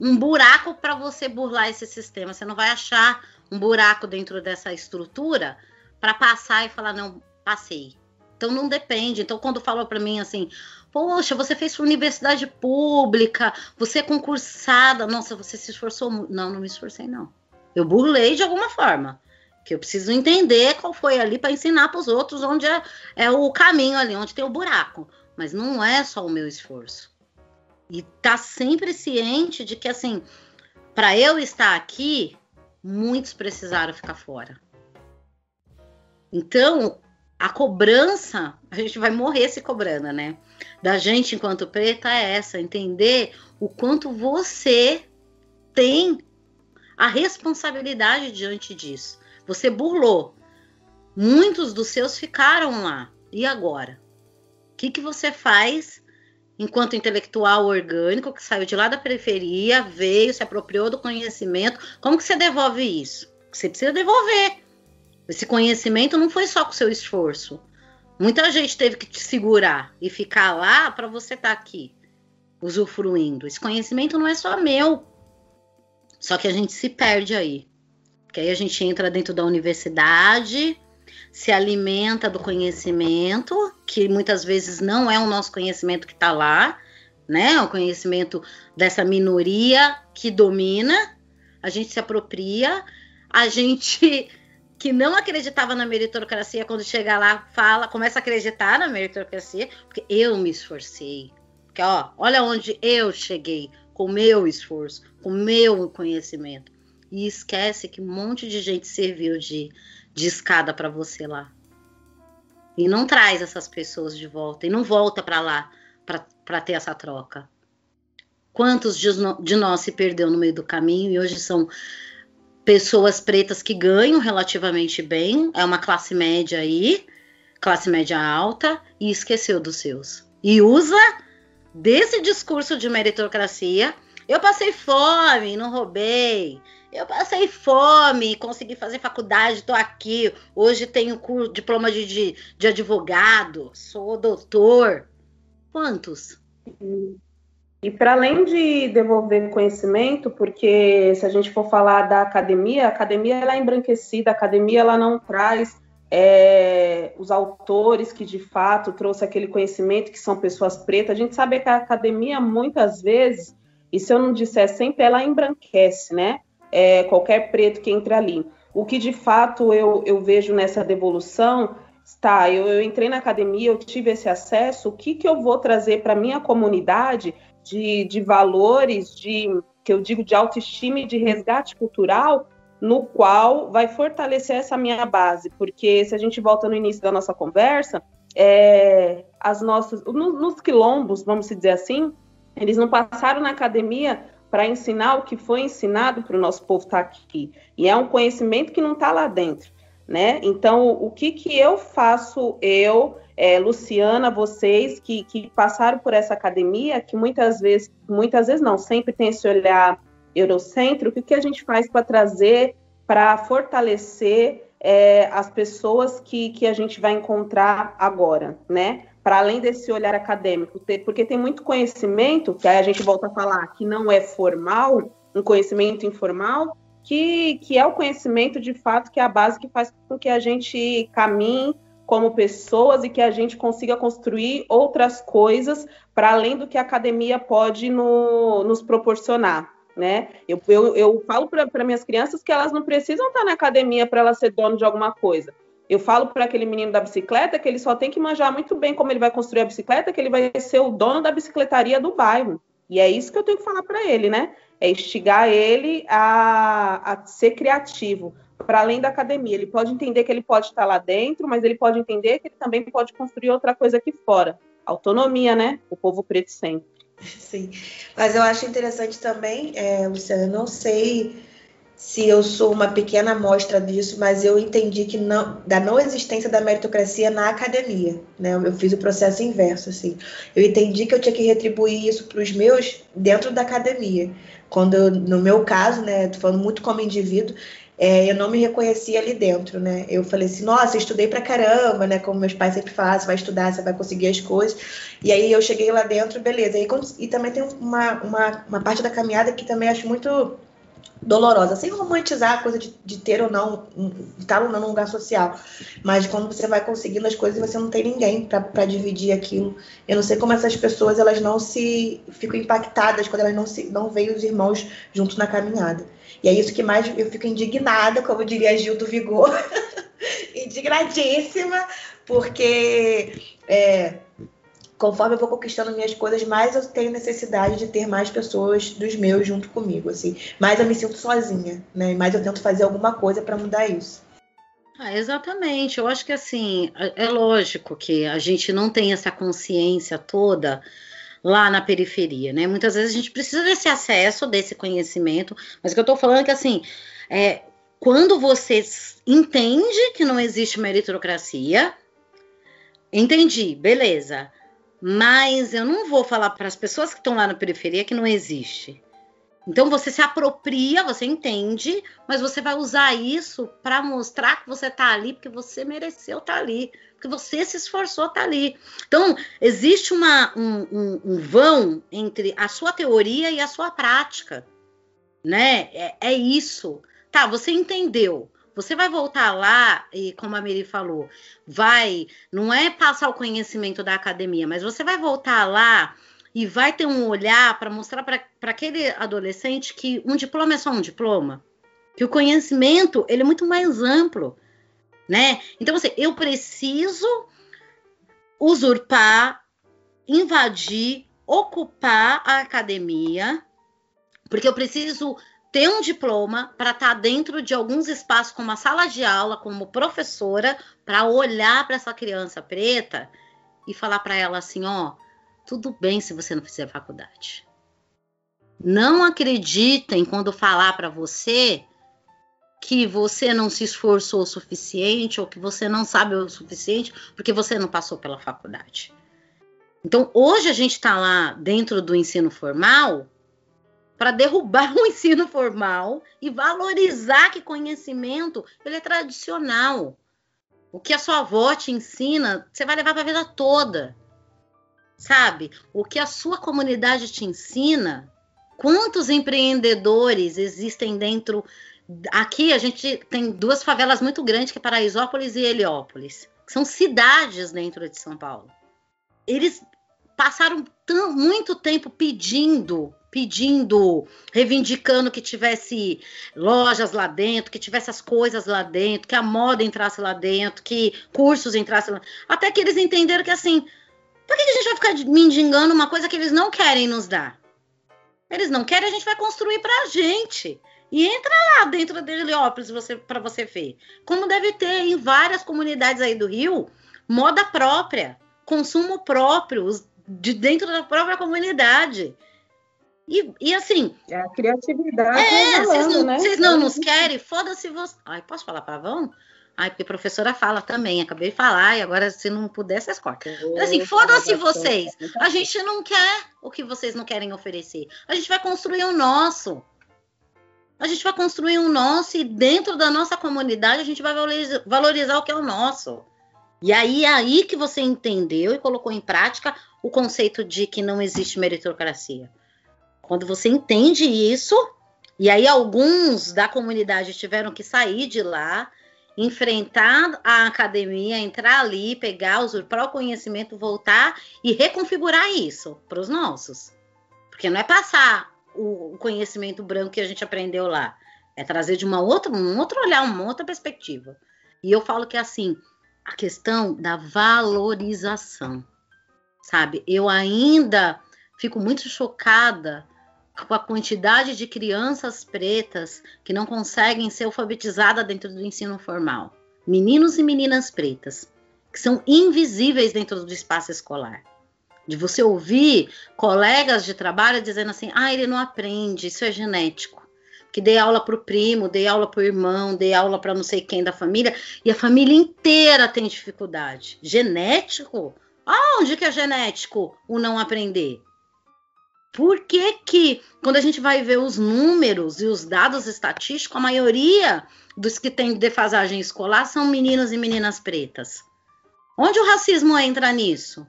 um buraco para você burlar esse sistema. Você não vai achar um buraco dentro dessa estrutura para passar e falar não, passei. Então não depende. Então quando falou para mim assim, poxa, você fez universidade pública, você é concursada, nossa, você se esforçou muito. Não, não me esforcei não. Eu burlei de alguma forma que eu preciso entender qual foi ali para ensinar para os outros onde é, é o caminho ali, onde tem o buraco. Mas não é só o meu esforço. E tá sempre ciente de que, assim, para eu estar aqui, muitos precisaram ficar fora. Então, a cobrança, a gente vai morrer se cobrando, né? Da gente enquanto preta é essa, entender o quanto você tem a responsabilidade diante disso. Você burlou. Muitos dos seus ficaram lá. E agora? O que, que você faz enquanto intelectual orgânico que saiu de lá da periferia, veio, se apropriou do conhecimento? Como que você devolve isso? Você precisa devolver. Esse conhecimento não foi só com seu esforço. Muita gente teve que te segurar e ficar lá para você estar tá aqui, usufruindo. Esse conhecimento não é só meu. Só que a gente se perde aí. Que aí a gente entra dentro da universidade, se alimenta do conhecimento, que muitas vezes não é o nosso conhecimento que está lá, né? O conhecimento dessa minoria que domina, a gente se apropria, a gente que não acreditava na meritocracia, quando chega lá, fala, começa a acreditar na meritocracia, porque eu me esforcei. Porque, ó, olha onde eu cheguei com meu esforço, com meu conhecimento e esquece que um monte de gente serviu de, de escada para você lá. E não traz essas pessoas de volta e não volta para lá para ter essa troca. Quantos de, de nós se perdeu no meio do caminho e hoje são pessoas pretas que ganham relativamente bem, é uma classe média aí, classe média alta, e esqueceu dos seus. E usa desse discurso de meritocracia. Eu passei fome, não roubei, eu passei fome, consegui fazer faculdade, estou aqui. Hoje tenho curso, diploma de, de, de advogado, sou doutor. Quantos? E para além de devolver conhecimento, porque se a gente for falar da academia, a academia ela é embranquecida, a academia ela não traz é, os autores que de fato trouxe aquele conhecimento, que são pessoas pretas. A gente sabe que a academia muitas vezes, e se eu não disser sempre, ela embranquece, né? É, qualquer preto que entre ali. O que de fato eu, eu vejo nessa devolução está, eu, eu, entrei na academia, eu tive esse acesso, o que, que eu vou trazer para minha comunidade de, de valores, de que eu digo de autoestima e de resgate cultural, no qual vai fortalecer essa minha base, porque se a gente volta no início da nossa conversa, é, as nossas, no, nos quilombos, vamos dizer assim, eles não passaram na academia para ensinar o que foi ensinado para o nosso povo estar tá aqui. E é um conhecimento que não está lá dentro. Né? Então, o que, que eu faço, eu, é, Luciana, vocês que, que passaram por essa academia, que muitas vezes, muitas vezes não, sempre tem esse olhar eurocêntrico, o que a gente faz para trazer, para fortalecer é, as pessoas que, que a gente vai encontrar agora, né? Para além desse olhar acadêmico, ter, porque tem muito conhecimento, que aí a gente volta a falar que não é formal, um conhecimento informal, que, que é o conhecimento de fato que é a base que faz com que a gente caminhe como pessoas e que a gente consiga construir outras coisas para além do que a academia pode no, nos proporcionar. Né? Eu, eu, eu falo para minhas crianças que elas não precisam estar na academia para elas ser dono de alguma coisa. Eu falo para aquele menino da bicicleta que ele só tem que manjar muito bem como ele vai construir a bicicleta, que ele vai ser o dono da bicicletaria do bairro. E é isso que eu tenho que falar para ele, né? É instigar ele a, a ser criativo para além da academia. Ele pode entender que ele pode estar lá dentro, mas ele pode entender que ele também pode construir outra coisa aqui fora. Autonomia, né? O povo preto sempre. Sim, mas eu acho interessante também, é, Luciana, eu não sei se eu sou uma pequena amostra disso, mas eu entendi que não, da não existência da meritocracia na academia, né? Eu fiz o processo inverso, assim. Eu entendi que eu tinha que retribuir isso para os meus dentro da academia. Quando, eu, no meu caso, né, tô falando muito como indivíduo, é, eu não me reconhecia ali dentro, né? Eu falei assim, nossa, estudei pra caramba, né? Como meus pais sempre falam, você vai estudar, você vai conseguir as coisas. E aí eu cheguei lá dentro, beleza. E, e também tem uma, uma, uma parte da caminhada que também acho muito dolorosa, sem romantizar a coisa de, de ter ou não, de estar ou não num lugar social, mas quando você vai conseguindo as coisas você não tem ninguém para dividir aquilo. Eu não sei como essas pessoas elas não se ficam impactadas quando elas não se não veem os irmãos juntos na caminhada. E é isso que mais eu fico indignada, como diria Gil do Vigor, indignadíssima, porque é, conforme eu vou conquistando minhas coisas, mais eu tenho necessidade de ter mais pessoas dos meus junto comigo, assim. Mais eu me sinto sozinha, né? Mais eu tento fazer alguma coisa para mudar isso. Ah, exatamente. Eu acho que assim, é, é lógico que a gente não tem essa consciência toda lá na periferia, né? Muitas vezes a gente precisa desse acesso, desse conhecimento, mas o que eu tô falando é que assim, é, quando você entende que não existe meritocracia, entendi, beleza. Mas eu não vou falar para as pessoas que estão lá na periferia que não existe. Então você se apropria, você entende, mas você vai usar isso para mostrar que você está ali porque você mereceu estar tá ali, porque você se esforçou estar tá ali. Então existe uma, um, um, um, vão entre a sua teoria e a sua prática, né? É, é isso. Tá, você entendeu. Você vai voltar lá e, como a Miri falou, vai, não é passar o conhecimento da academia, mas você vai voltar lá e vai ter um olhar para mostrar para aquele adolescente que um diploma é só um diploma, que o conhecimento ele é muito mais amplo, né? Então, assim, eu preciso usurpar, invadir, ocupar a academia, porque eu preciso ter um diploma para estar tá dentro de alguns espaços, como a sala de aula, como professora, para olhar para essa criança preta e falar para ela assim: ó, tudo bem se você não fizer faculdade. Não acreditem quando falar para você que você não se esforçou o suficiente ou que você não sabe o suficiente porque você não passou pela faculdade. Então, hoje a gente está lá dentro do ensino formal para derrubar o ensino formal e valorizar que conhecimento ele é tradicional. O que a sua avó te ensina, você vai levar para a vida toda. Sabe? O que a sua comunidade te ensina, quantos empreendedores existem dentro Aqui a gente tem duas favelas muito grandes, que é Paraisópolis e Heliópolis, que são cidades dentro de São Paulo. Eles passaram tão, muito tempo pedindo pedindo, reivindicando que tivesse lojas lá dentro, que tivesse as coisas lá dentro, que a moda entrasse lá dentro, que cursos entrassem lá. Até que eles entenderam que assim, por que a gente vai ficar mendigando uma coisa que eles não querem nos dar? Eles não querem, a gente vai construir pra gente. E entra lá dentro de Heliópolis você, para você ver. Como deve ter em várias comunidades aí do Rio, moda própria, consumo próprio, de dentro da própria comunidade. E, e assim. É a criatividade. É, vocês não, né? Vocês não nos querem? Foda-se você. Ai, posso falar pavão? Ai, porque a professora fala também, acabei de falar, e agora, se não puder, vocês cortam. Mas assim, foda-se vocês. A gente não quer o que vocês não querem oferecer. A gente vai construir o nosso. A gente vai construir um nosso e dentro da nossa comunidade a gente vai valorizar, valorizar o que é o nosso. E aí é aí que você entendeu e colocou em prática o conceito de que não existe meritocracia. Quando você entende isso, e aí alguns da comunidade tiveram que sair de lá, enfrentar a academia, entrar ali, pegar, usurpar o conhecimento, voltar e reconfigurar isso para os nossos. Porque não é passar o conhecimento branco que a gente aprendeu lá, é trazer de uma outra, um outro olhar, uma outra perspectiva. E eu falo que assim, a questão da valorização, sabe? Eu ainda fico muito chocada com a quantidade de crianças pretas que não conseguem ser alfabetizadas dentro do ensino formal. Meninos e meninas pretas, que são invisíveis dentro do espaço escolar. De você ouvir colegas de trabalho dizendo assim: ah, ele não aprende, isso é genético que dei aula para o primo, dei aula para o irmão, dei aula para não sei quem da família, e a família inteira tem dificuldade. Genético? Aonde que é genético o não aprender? Por que que, quando a gente vai ver os números e os dados estatísticos, a maioria dos que têm defasagem escolar são meninos e meninas pretas? Onde o racismo entra nisso?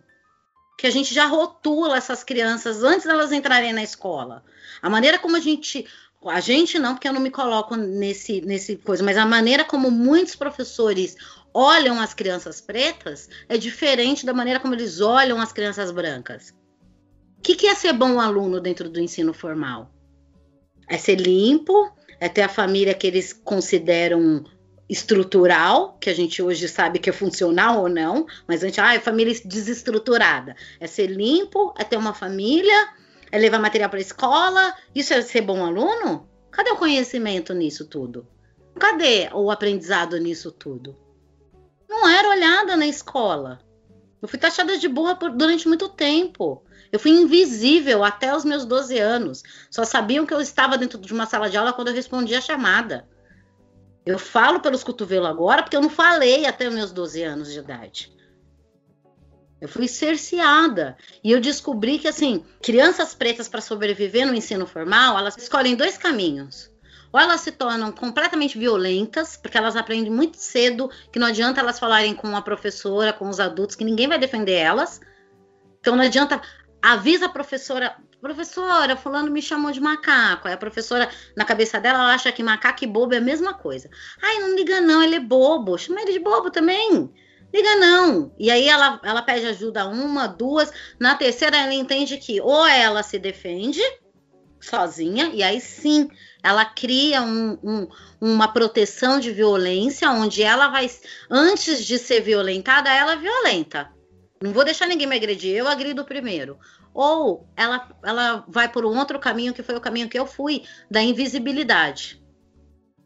Que a gente já rotula essas crianças antes delas entrarem na escola. A maneira como a gente a gente não, porque eu não me coloco nesse, nesse coisa, mas a maneira como muitos professores olham as crianças pretas é diferente da maneira como eles olham as crianças brancas. O que, que é ser bom aluno dentro do ensino formal? É ser limpo, é ter a família que eles consideram estrutural, que a gente hoje sabe que é funcional ou não, mas a gente, ah, é família desestruturada. É ser limpo, é ter uma família é levar material para a escola? Isso é ser bom aluno? Cadê o conhecimento nisso tudo? Cadê o aprendizado nisso tudo? Não era olhada na escola. Eu fui taxada de burra por, durante muito tempo. Eu fui invisível até os meus 12 anos. Só sabiam que eu estava dentro de uma sala de aula quando eu respondia a chamada. Eu falo pelos cotovelos agora porque eu não falei até os meus 12 anos de idade. Eu fui cerceada. E eu descobri que, assim, crianças pretas, para sobreviver no ensino formal, elas escolhem dois caminhos. Ou elas se tornam completamente violentas, porque elas aprendem muito cedo que não adianta elas falarem com a professora, com os adultos, que ninguém vai defender elas. Então não adianta. Avisa a professora, professora, fulano me chamou de macaco. Aí a professora, na cabeça dela, ela acha que macaco e bobo é a mesma coisa. Ai, não liga não, ele é bobo. Chama ele de bobo também. Liga não. E aí ela, ela pede ajuda uma, duas. Na terceira, ela entende que ou ela se defende sozinha, e aí sim ela cria um, um, uma proteção de violência, onde ela vai, antes de ser violentada, ela violenta. Não vou deixar ninguém me agredir, eu agrido primeiro. Ou ela, ela vai por um outro caminho, que foi o caminho que eu fui, da invisibilidade.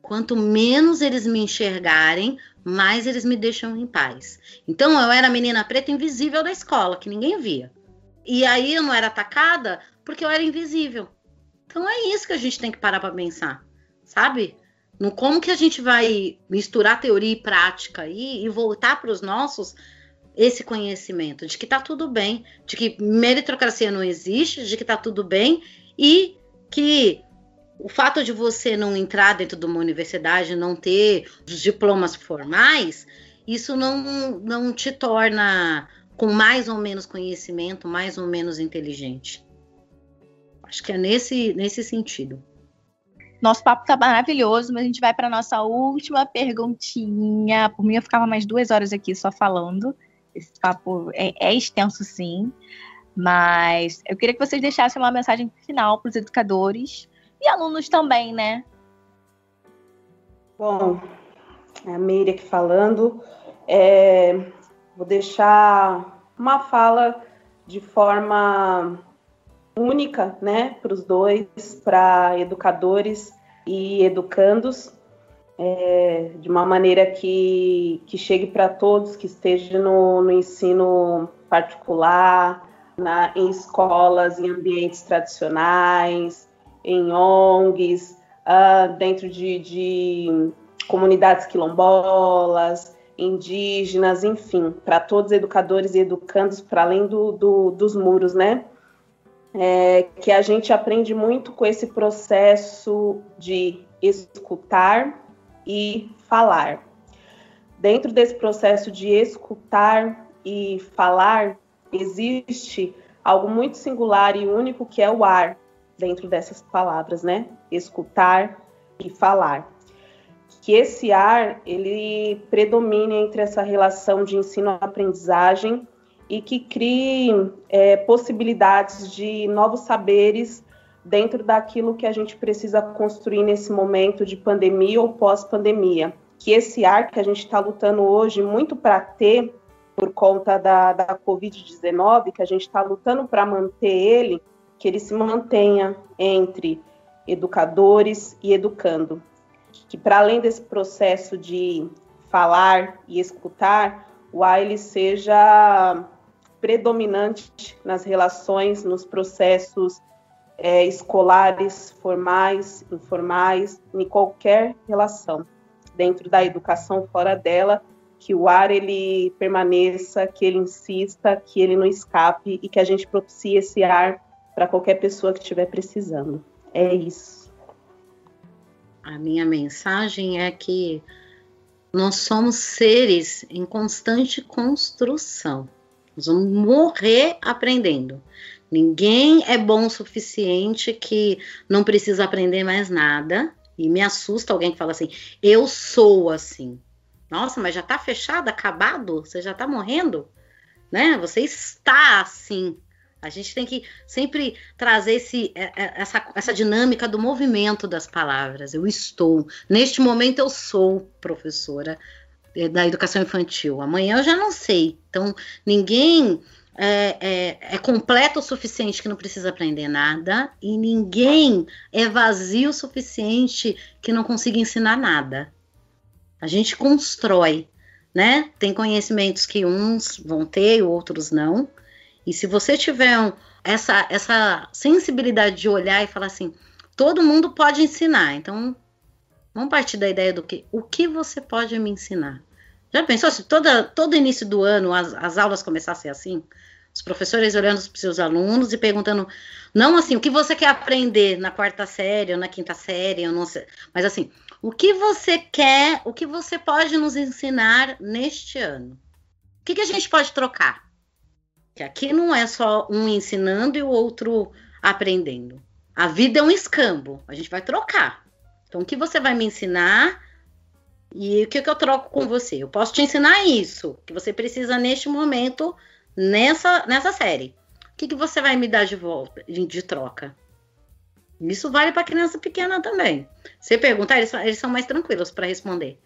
Quanto menos eles me enxergarem, mais eles me deixam em paz. Então eu era a menina preta invisível da escola, que ninguém via. E aí eu não era atacada porque eu era invisível. Então é isso que a gente tem que parar para pensar, sabe? No como que a gente vai misturar teoria e prática aí e voltar para os nossos esse conhecimento de que tá tudo bem, de que meritocracia não existe, de que tá tudo bem e que o fato de você não entrar dentro de uma universidade, não ter os diplomas formais, isso não, não te torna com mais ou menos conhecimento, mais ou menos inteligente. Acho que é nesse, nesse sentido. Nosso papo tá maravilhoso, mas a gente vai para nossa última perguntinha. Por mim, eu ficava mais duas horas aqui só falando. Esse papo é, é extenso, sim. Mas eu queria que vocês deixassem uma mensagem final para os educadores e alunos também, né? Bom, é a Meire aqui falando. É, vou deixar uma fala de forma única, né, para os dois, para educadores e educandos, é, de uma maneira que, que chegue para todos, que esteja no, no ensino particular, na, em escolas, em ambientes tradicionais, em ONGs, uh, dentro de, de comunidades quilombolas, indígenas, enfim, para todos educadores e educandos, para além do, do, dos muros, né? É, que a gente aprende muito com esse processo de escutar e falar. Dentro desse processo de escutar e falar, existe algo muito singular e único que é o ar dentro dessas palavras, né? Escutar e falar. Que esse ar ele predomine entre essa relação de ensino-aprendizagem e que crie é, possibilidades de novos saberes dentro daquilo que a gente precisa construir nesse momento de pandemia ou pós-pandemia. Que esse ar que a gente está lutando hoje muito para ter, por conta da, da Covid-19, que a gente está lutando para manter ele, que ele se mantenha entre educadores e educando. Que para além desse processo de falar e escutar, o ar ele seja predominante nas relações, nos processos é, escolares, formais, informais, em qualquer relação, dentro da educação, fora dela, que o ar ele permaneça, que ele insista, que ele não escape e que a gente propicie esse ar para qualquer pessoa que estiver precisando. É isso. A minha mensagem é que nós somos seres em constante construção. Nós vamos morrer aprendendo. Ninguém é bom o suficiente que não precisa aprender mais nada. E me assusta alguém que fala assim: eu sou assim. Nossa, mas já tá fechado, acabado? Você já tá morrendo? Né? Você está assim. A gente tem que sempre trazer esse, é, é, essa, essa dinâmica do movimento das palavras. Eu estou. Neste momento, eu sou professora é, da educação infantil. Amanhã eu já não sei. Então, ninguém é, é, é completo o suficiente que não precisa aprender nada e ninguém é vazio o suficiente que não consiga ensinar nada. A gente constrói, né? Tem conhecimentos que uns vão ter e outros não. E se você tiver um, essa, essa sensibilidade de olhar e falar assim, todo mundo pode ensinar. Então, vamos partir da ideia do que o que você pode me ensinar. Já pensou se toda, todo início do ano as, as aulas começassem assim? Os professores olhando para os seus alunos e perguntando, não assim, o que você quer aprender na quarta série ou na quinta série, ou não sei, mas assim, o que você quer, o que você pode nos ensinar neste ano? O que, que a gente pode trocar? Que aqui não é só um ensinando e o outro aprendendo. A vida é um escambo, a gente vai trocar. Então, o que você vai me ensinar e o que, que eu troco com você? Eu posso te ensinar isso, que você precisa neste momento, nessa, nessa série. O que, que você vai me dar de volta, de, de troca? Isso vale para criança pequena também. Você perguntar, eles, eles são mais tranquilos para responder.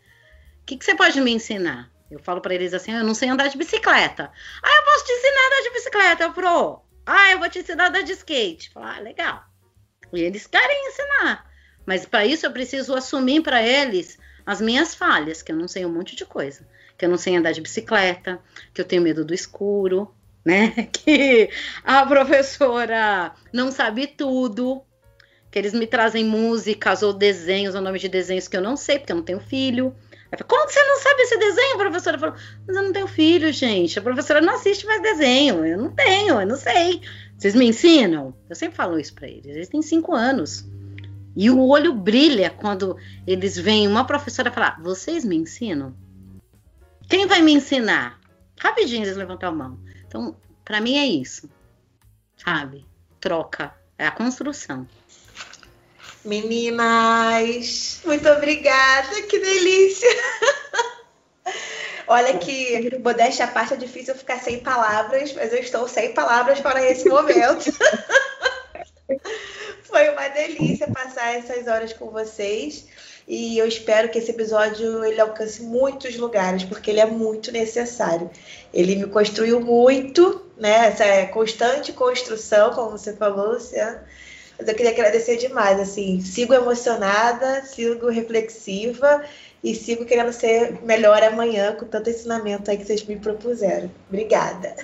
O que, que você pode me ensinar? Eu falo para eles assim: eu não sei andar de bicicleta. Ah, eu posso te ensinar a andar de bicicleta, pro. Ah, eu vou te ensinar a andar de skate. Falar, ah, legal. E eles querem ensinar. Mas para isso eu preciso assumir para eles as minhas falhas, que eu não sei um monte de coisa, que eu não sei andar de bicicleta, que eu tenho medo do escuro, né? Que a professora não sabe tudo, que eles me trazem músicas ou desenhos, o nome de desenhos que eu não sei, porque eu não tenho filho. Como que você não sabe esse desenho? A professora falou, mas eu não tenho filho, gente. A professora não assiste mais desenho. Eu não tenho, eu não sei. Vocês me ensinam? Eu sempre falo isso para eles. Eles têm cinco anos. E o olho brilha quando eles veem uma professora falar: Vocês me ensinam? Quem vai me ensinar? Rapidinho eles levantam a mão. Então, para mim é isso. Sabe? Troca. É a construção. Meninas, muito obrigada, que delícia! Olha que modéstia à parte é difícil ficar sem palavras, mas eu estou sem palavras para esse momento. Foi uma delícia passar essas horas com vocês. E eu espero que esse episódio ele alcance muitos lugares, porque ele é muito necessário. Ele me construiu muito, né? Essa constante construção, como você falou, Luciano. Mas eu queria agradecer demais, assim, sigo emocionada, sigo reflexiva e sigo querendo ser melhor amanhã com tanto ensinamento aí que vocês me propuseram. Obrigada.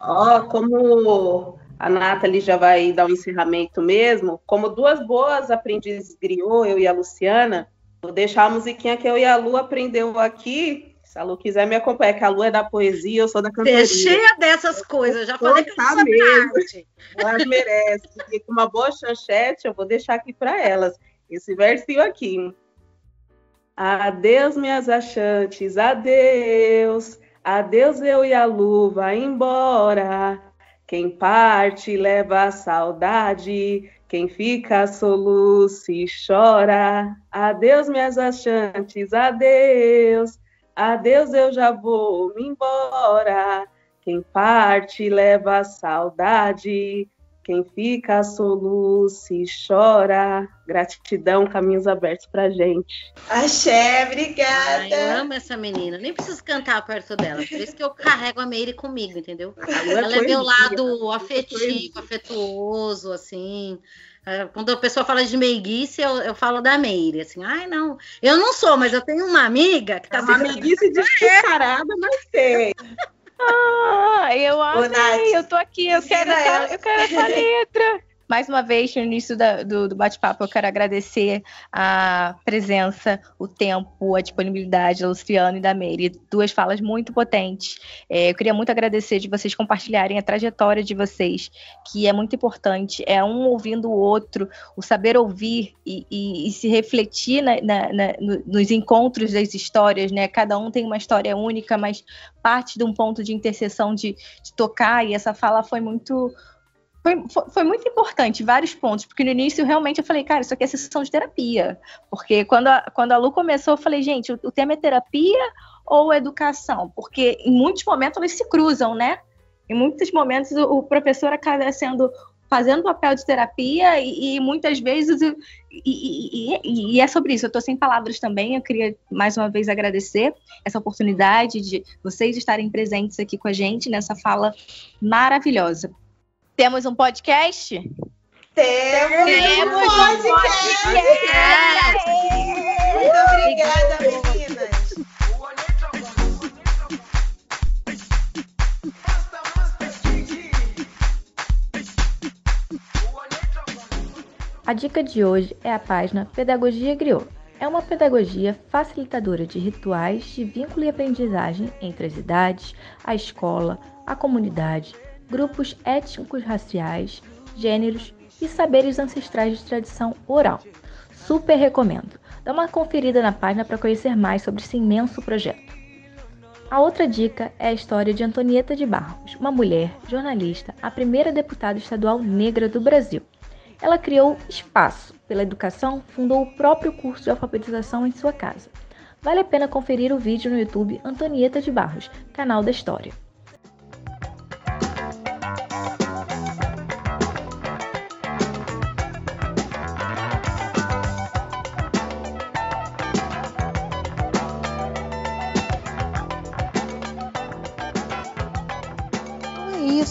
Ó, oh, como a Nathalie já vai dar um encerramento mesmo. Como duas boas aprendizes griou, eu e a Luciana, vou deixar a musiquinha que eu e a Lu aprendeu aqui. Se a Lu quiser me acompanhar, que a Lu é da poesia, eu sou da cantoria. É cheia dessas coisas, já falei que eu sou arte. Elas merecem. E com uma boa chanchete, eu vou deixar aqui para elas. Esse versinho aqui. Adeus, minhas achantes, adeus. Adeus, eu e a Lu, vai embora. Quem parte leva a saudade, quem fica soluça e chora. Adeus, minhas achantes, adeus. Adeus, eu já vou me embora. Quem parte leva a saudade, quem fica soluça e chora. Gratidão, caminhos abertos pra gente. Axé, obrigada. Ai, eu amo essa menina. Nem preciso cantar perto dela. Por isso que eu carrego a Meire comigo, entendeu? Ela é meu lado afetivo, afetuoso, assim. É, quando a pessoa fala de meiguice, eu, eu falo da Meire, assim, ai não, eu não sou, mas eu tenho uma amiga que tá é uma meiguice descarada, mas tem. Ah, eu amei, eu tô aqui, eu quero, essa, eu quero essa letra. Mais uma vez, no início da, do, do bate-papo, eu quero agradecer a presença, o tempo, a disponibilidade da Luciana e da Meire. Duas falas muito potentes. É, eu queria muito agradecer de vocês compartilharem a trajetória de vocês, que é muito importante. É um ouvindo o outro, o saber ouvir e, e, e se refletir na, na, na, nos encontros das histórias, né? Cada um tem uma história única, mas parte de um ponto de interseção de, de tocar, e essa fala foi muito foi, foi, muito importante, vários pontos, porque no início realmente eu falei, cara, isso aqui é sessão de terapia. Porque quando a, quando a Lu começou, eu falei, gente, o, o tema é terapia ou educação? Porque em muitos momentos eles se cruzam, né? Em muitos momentos o, o professor acaba sendo fazendo papel de terapia e, e muitas vezes e, e, e, é sobre isso. Eu estou sem palavras também. Eu queria mais uma vez agradecer essa oportunidade de vocês estarem presentes aqui com a gente nessa fala maravilhosa. Temos um podcast? Temos, Temos um podcast! podcast. Muito obrigada, meninas! A dica de hoje é a página Pedagogia Griot. É uma pedagogia facilitadora de rituais de vínculo e aprendizagem entre as idades, a escola, a comunidade, grupos étnicos raciais, gêneros e saberes ancestrais de tradição oral. Super recomendo. Dá uma conferida na página para conhecer mais sobre esse imenso projeto. A outra dica é a história de Antonieta de Barros, uma mulher, jornalista, a primeira deputada estadual negra do Brasil. Ela criou Espaço pela Educação, fundou o próprio curso de alfabetização em sua casa. Vale a pena conferir o vídeo no YouTube Antonieta de Barros, canal da História.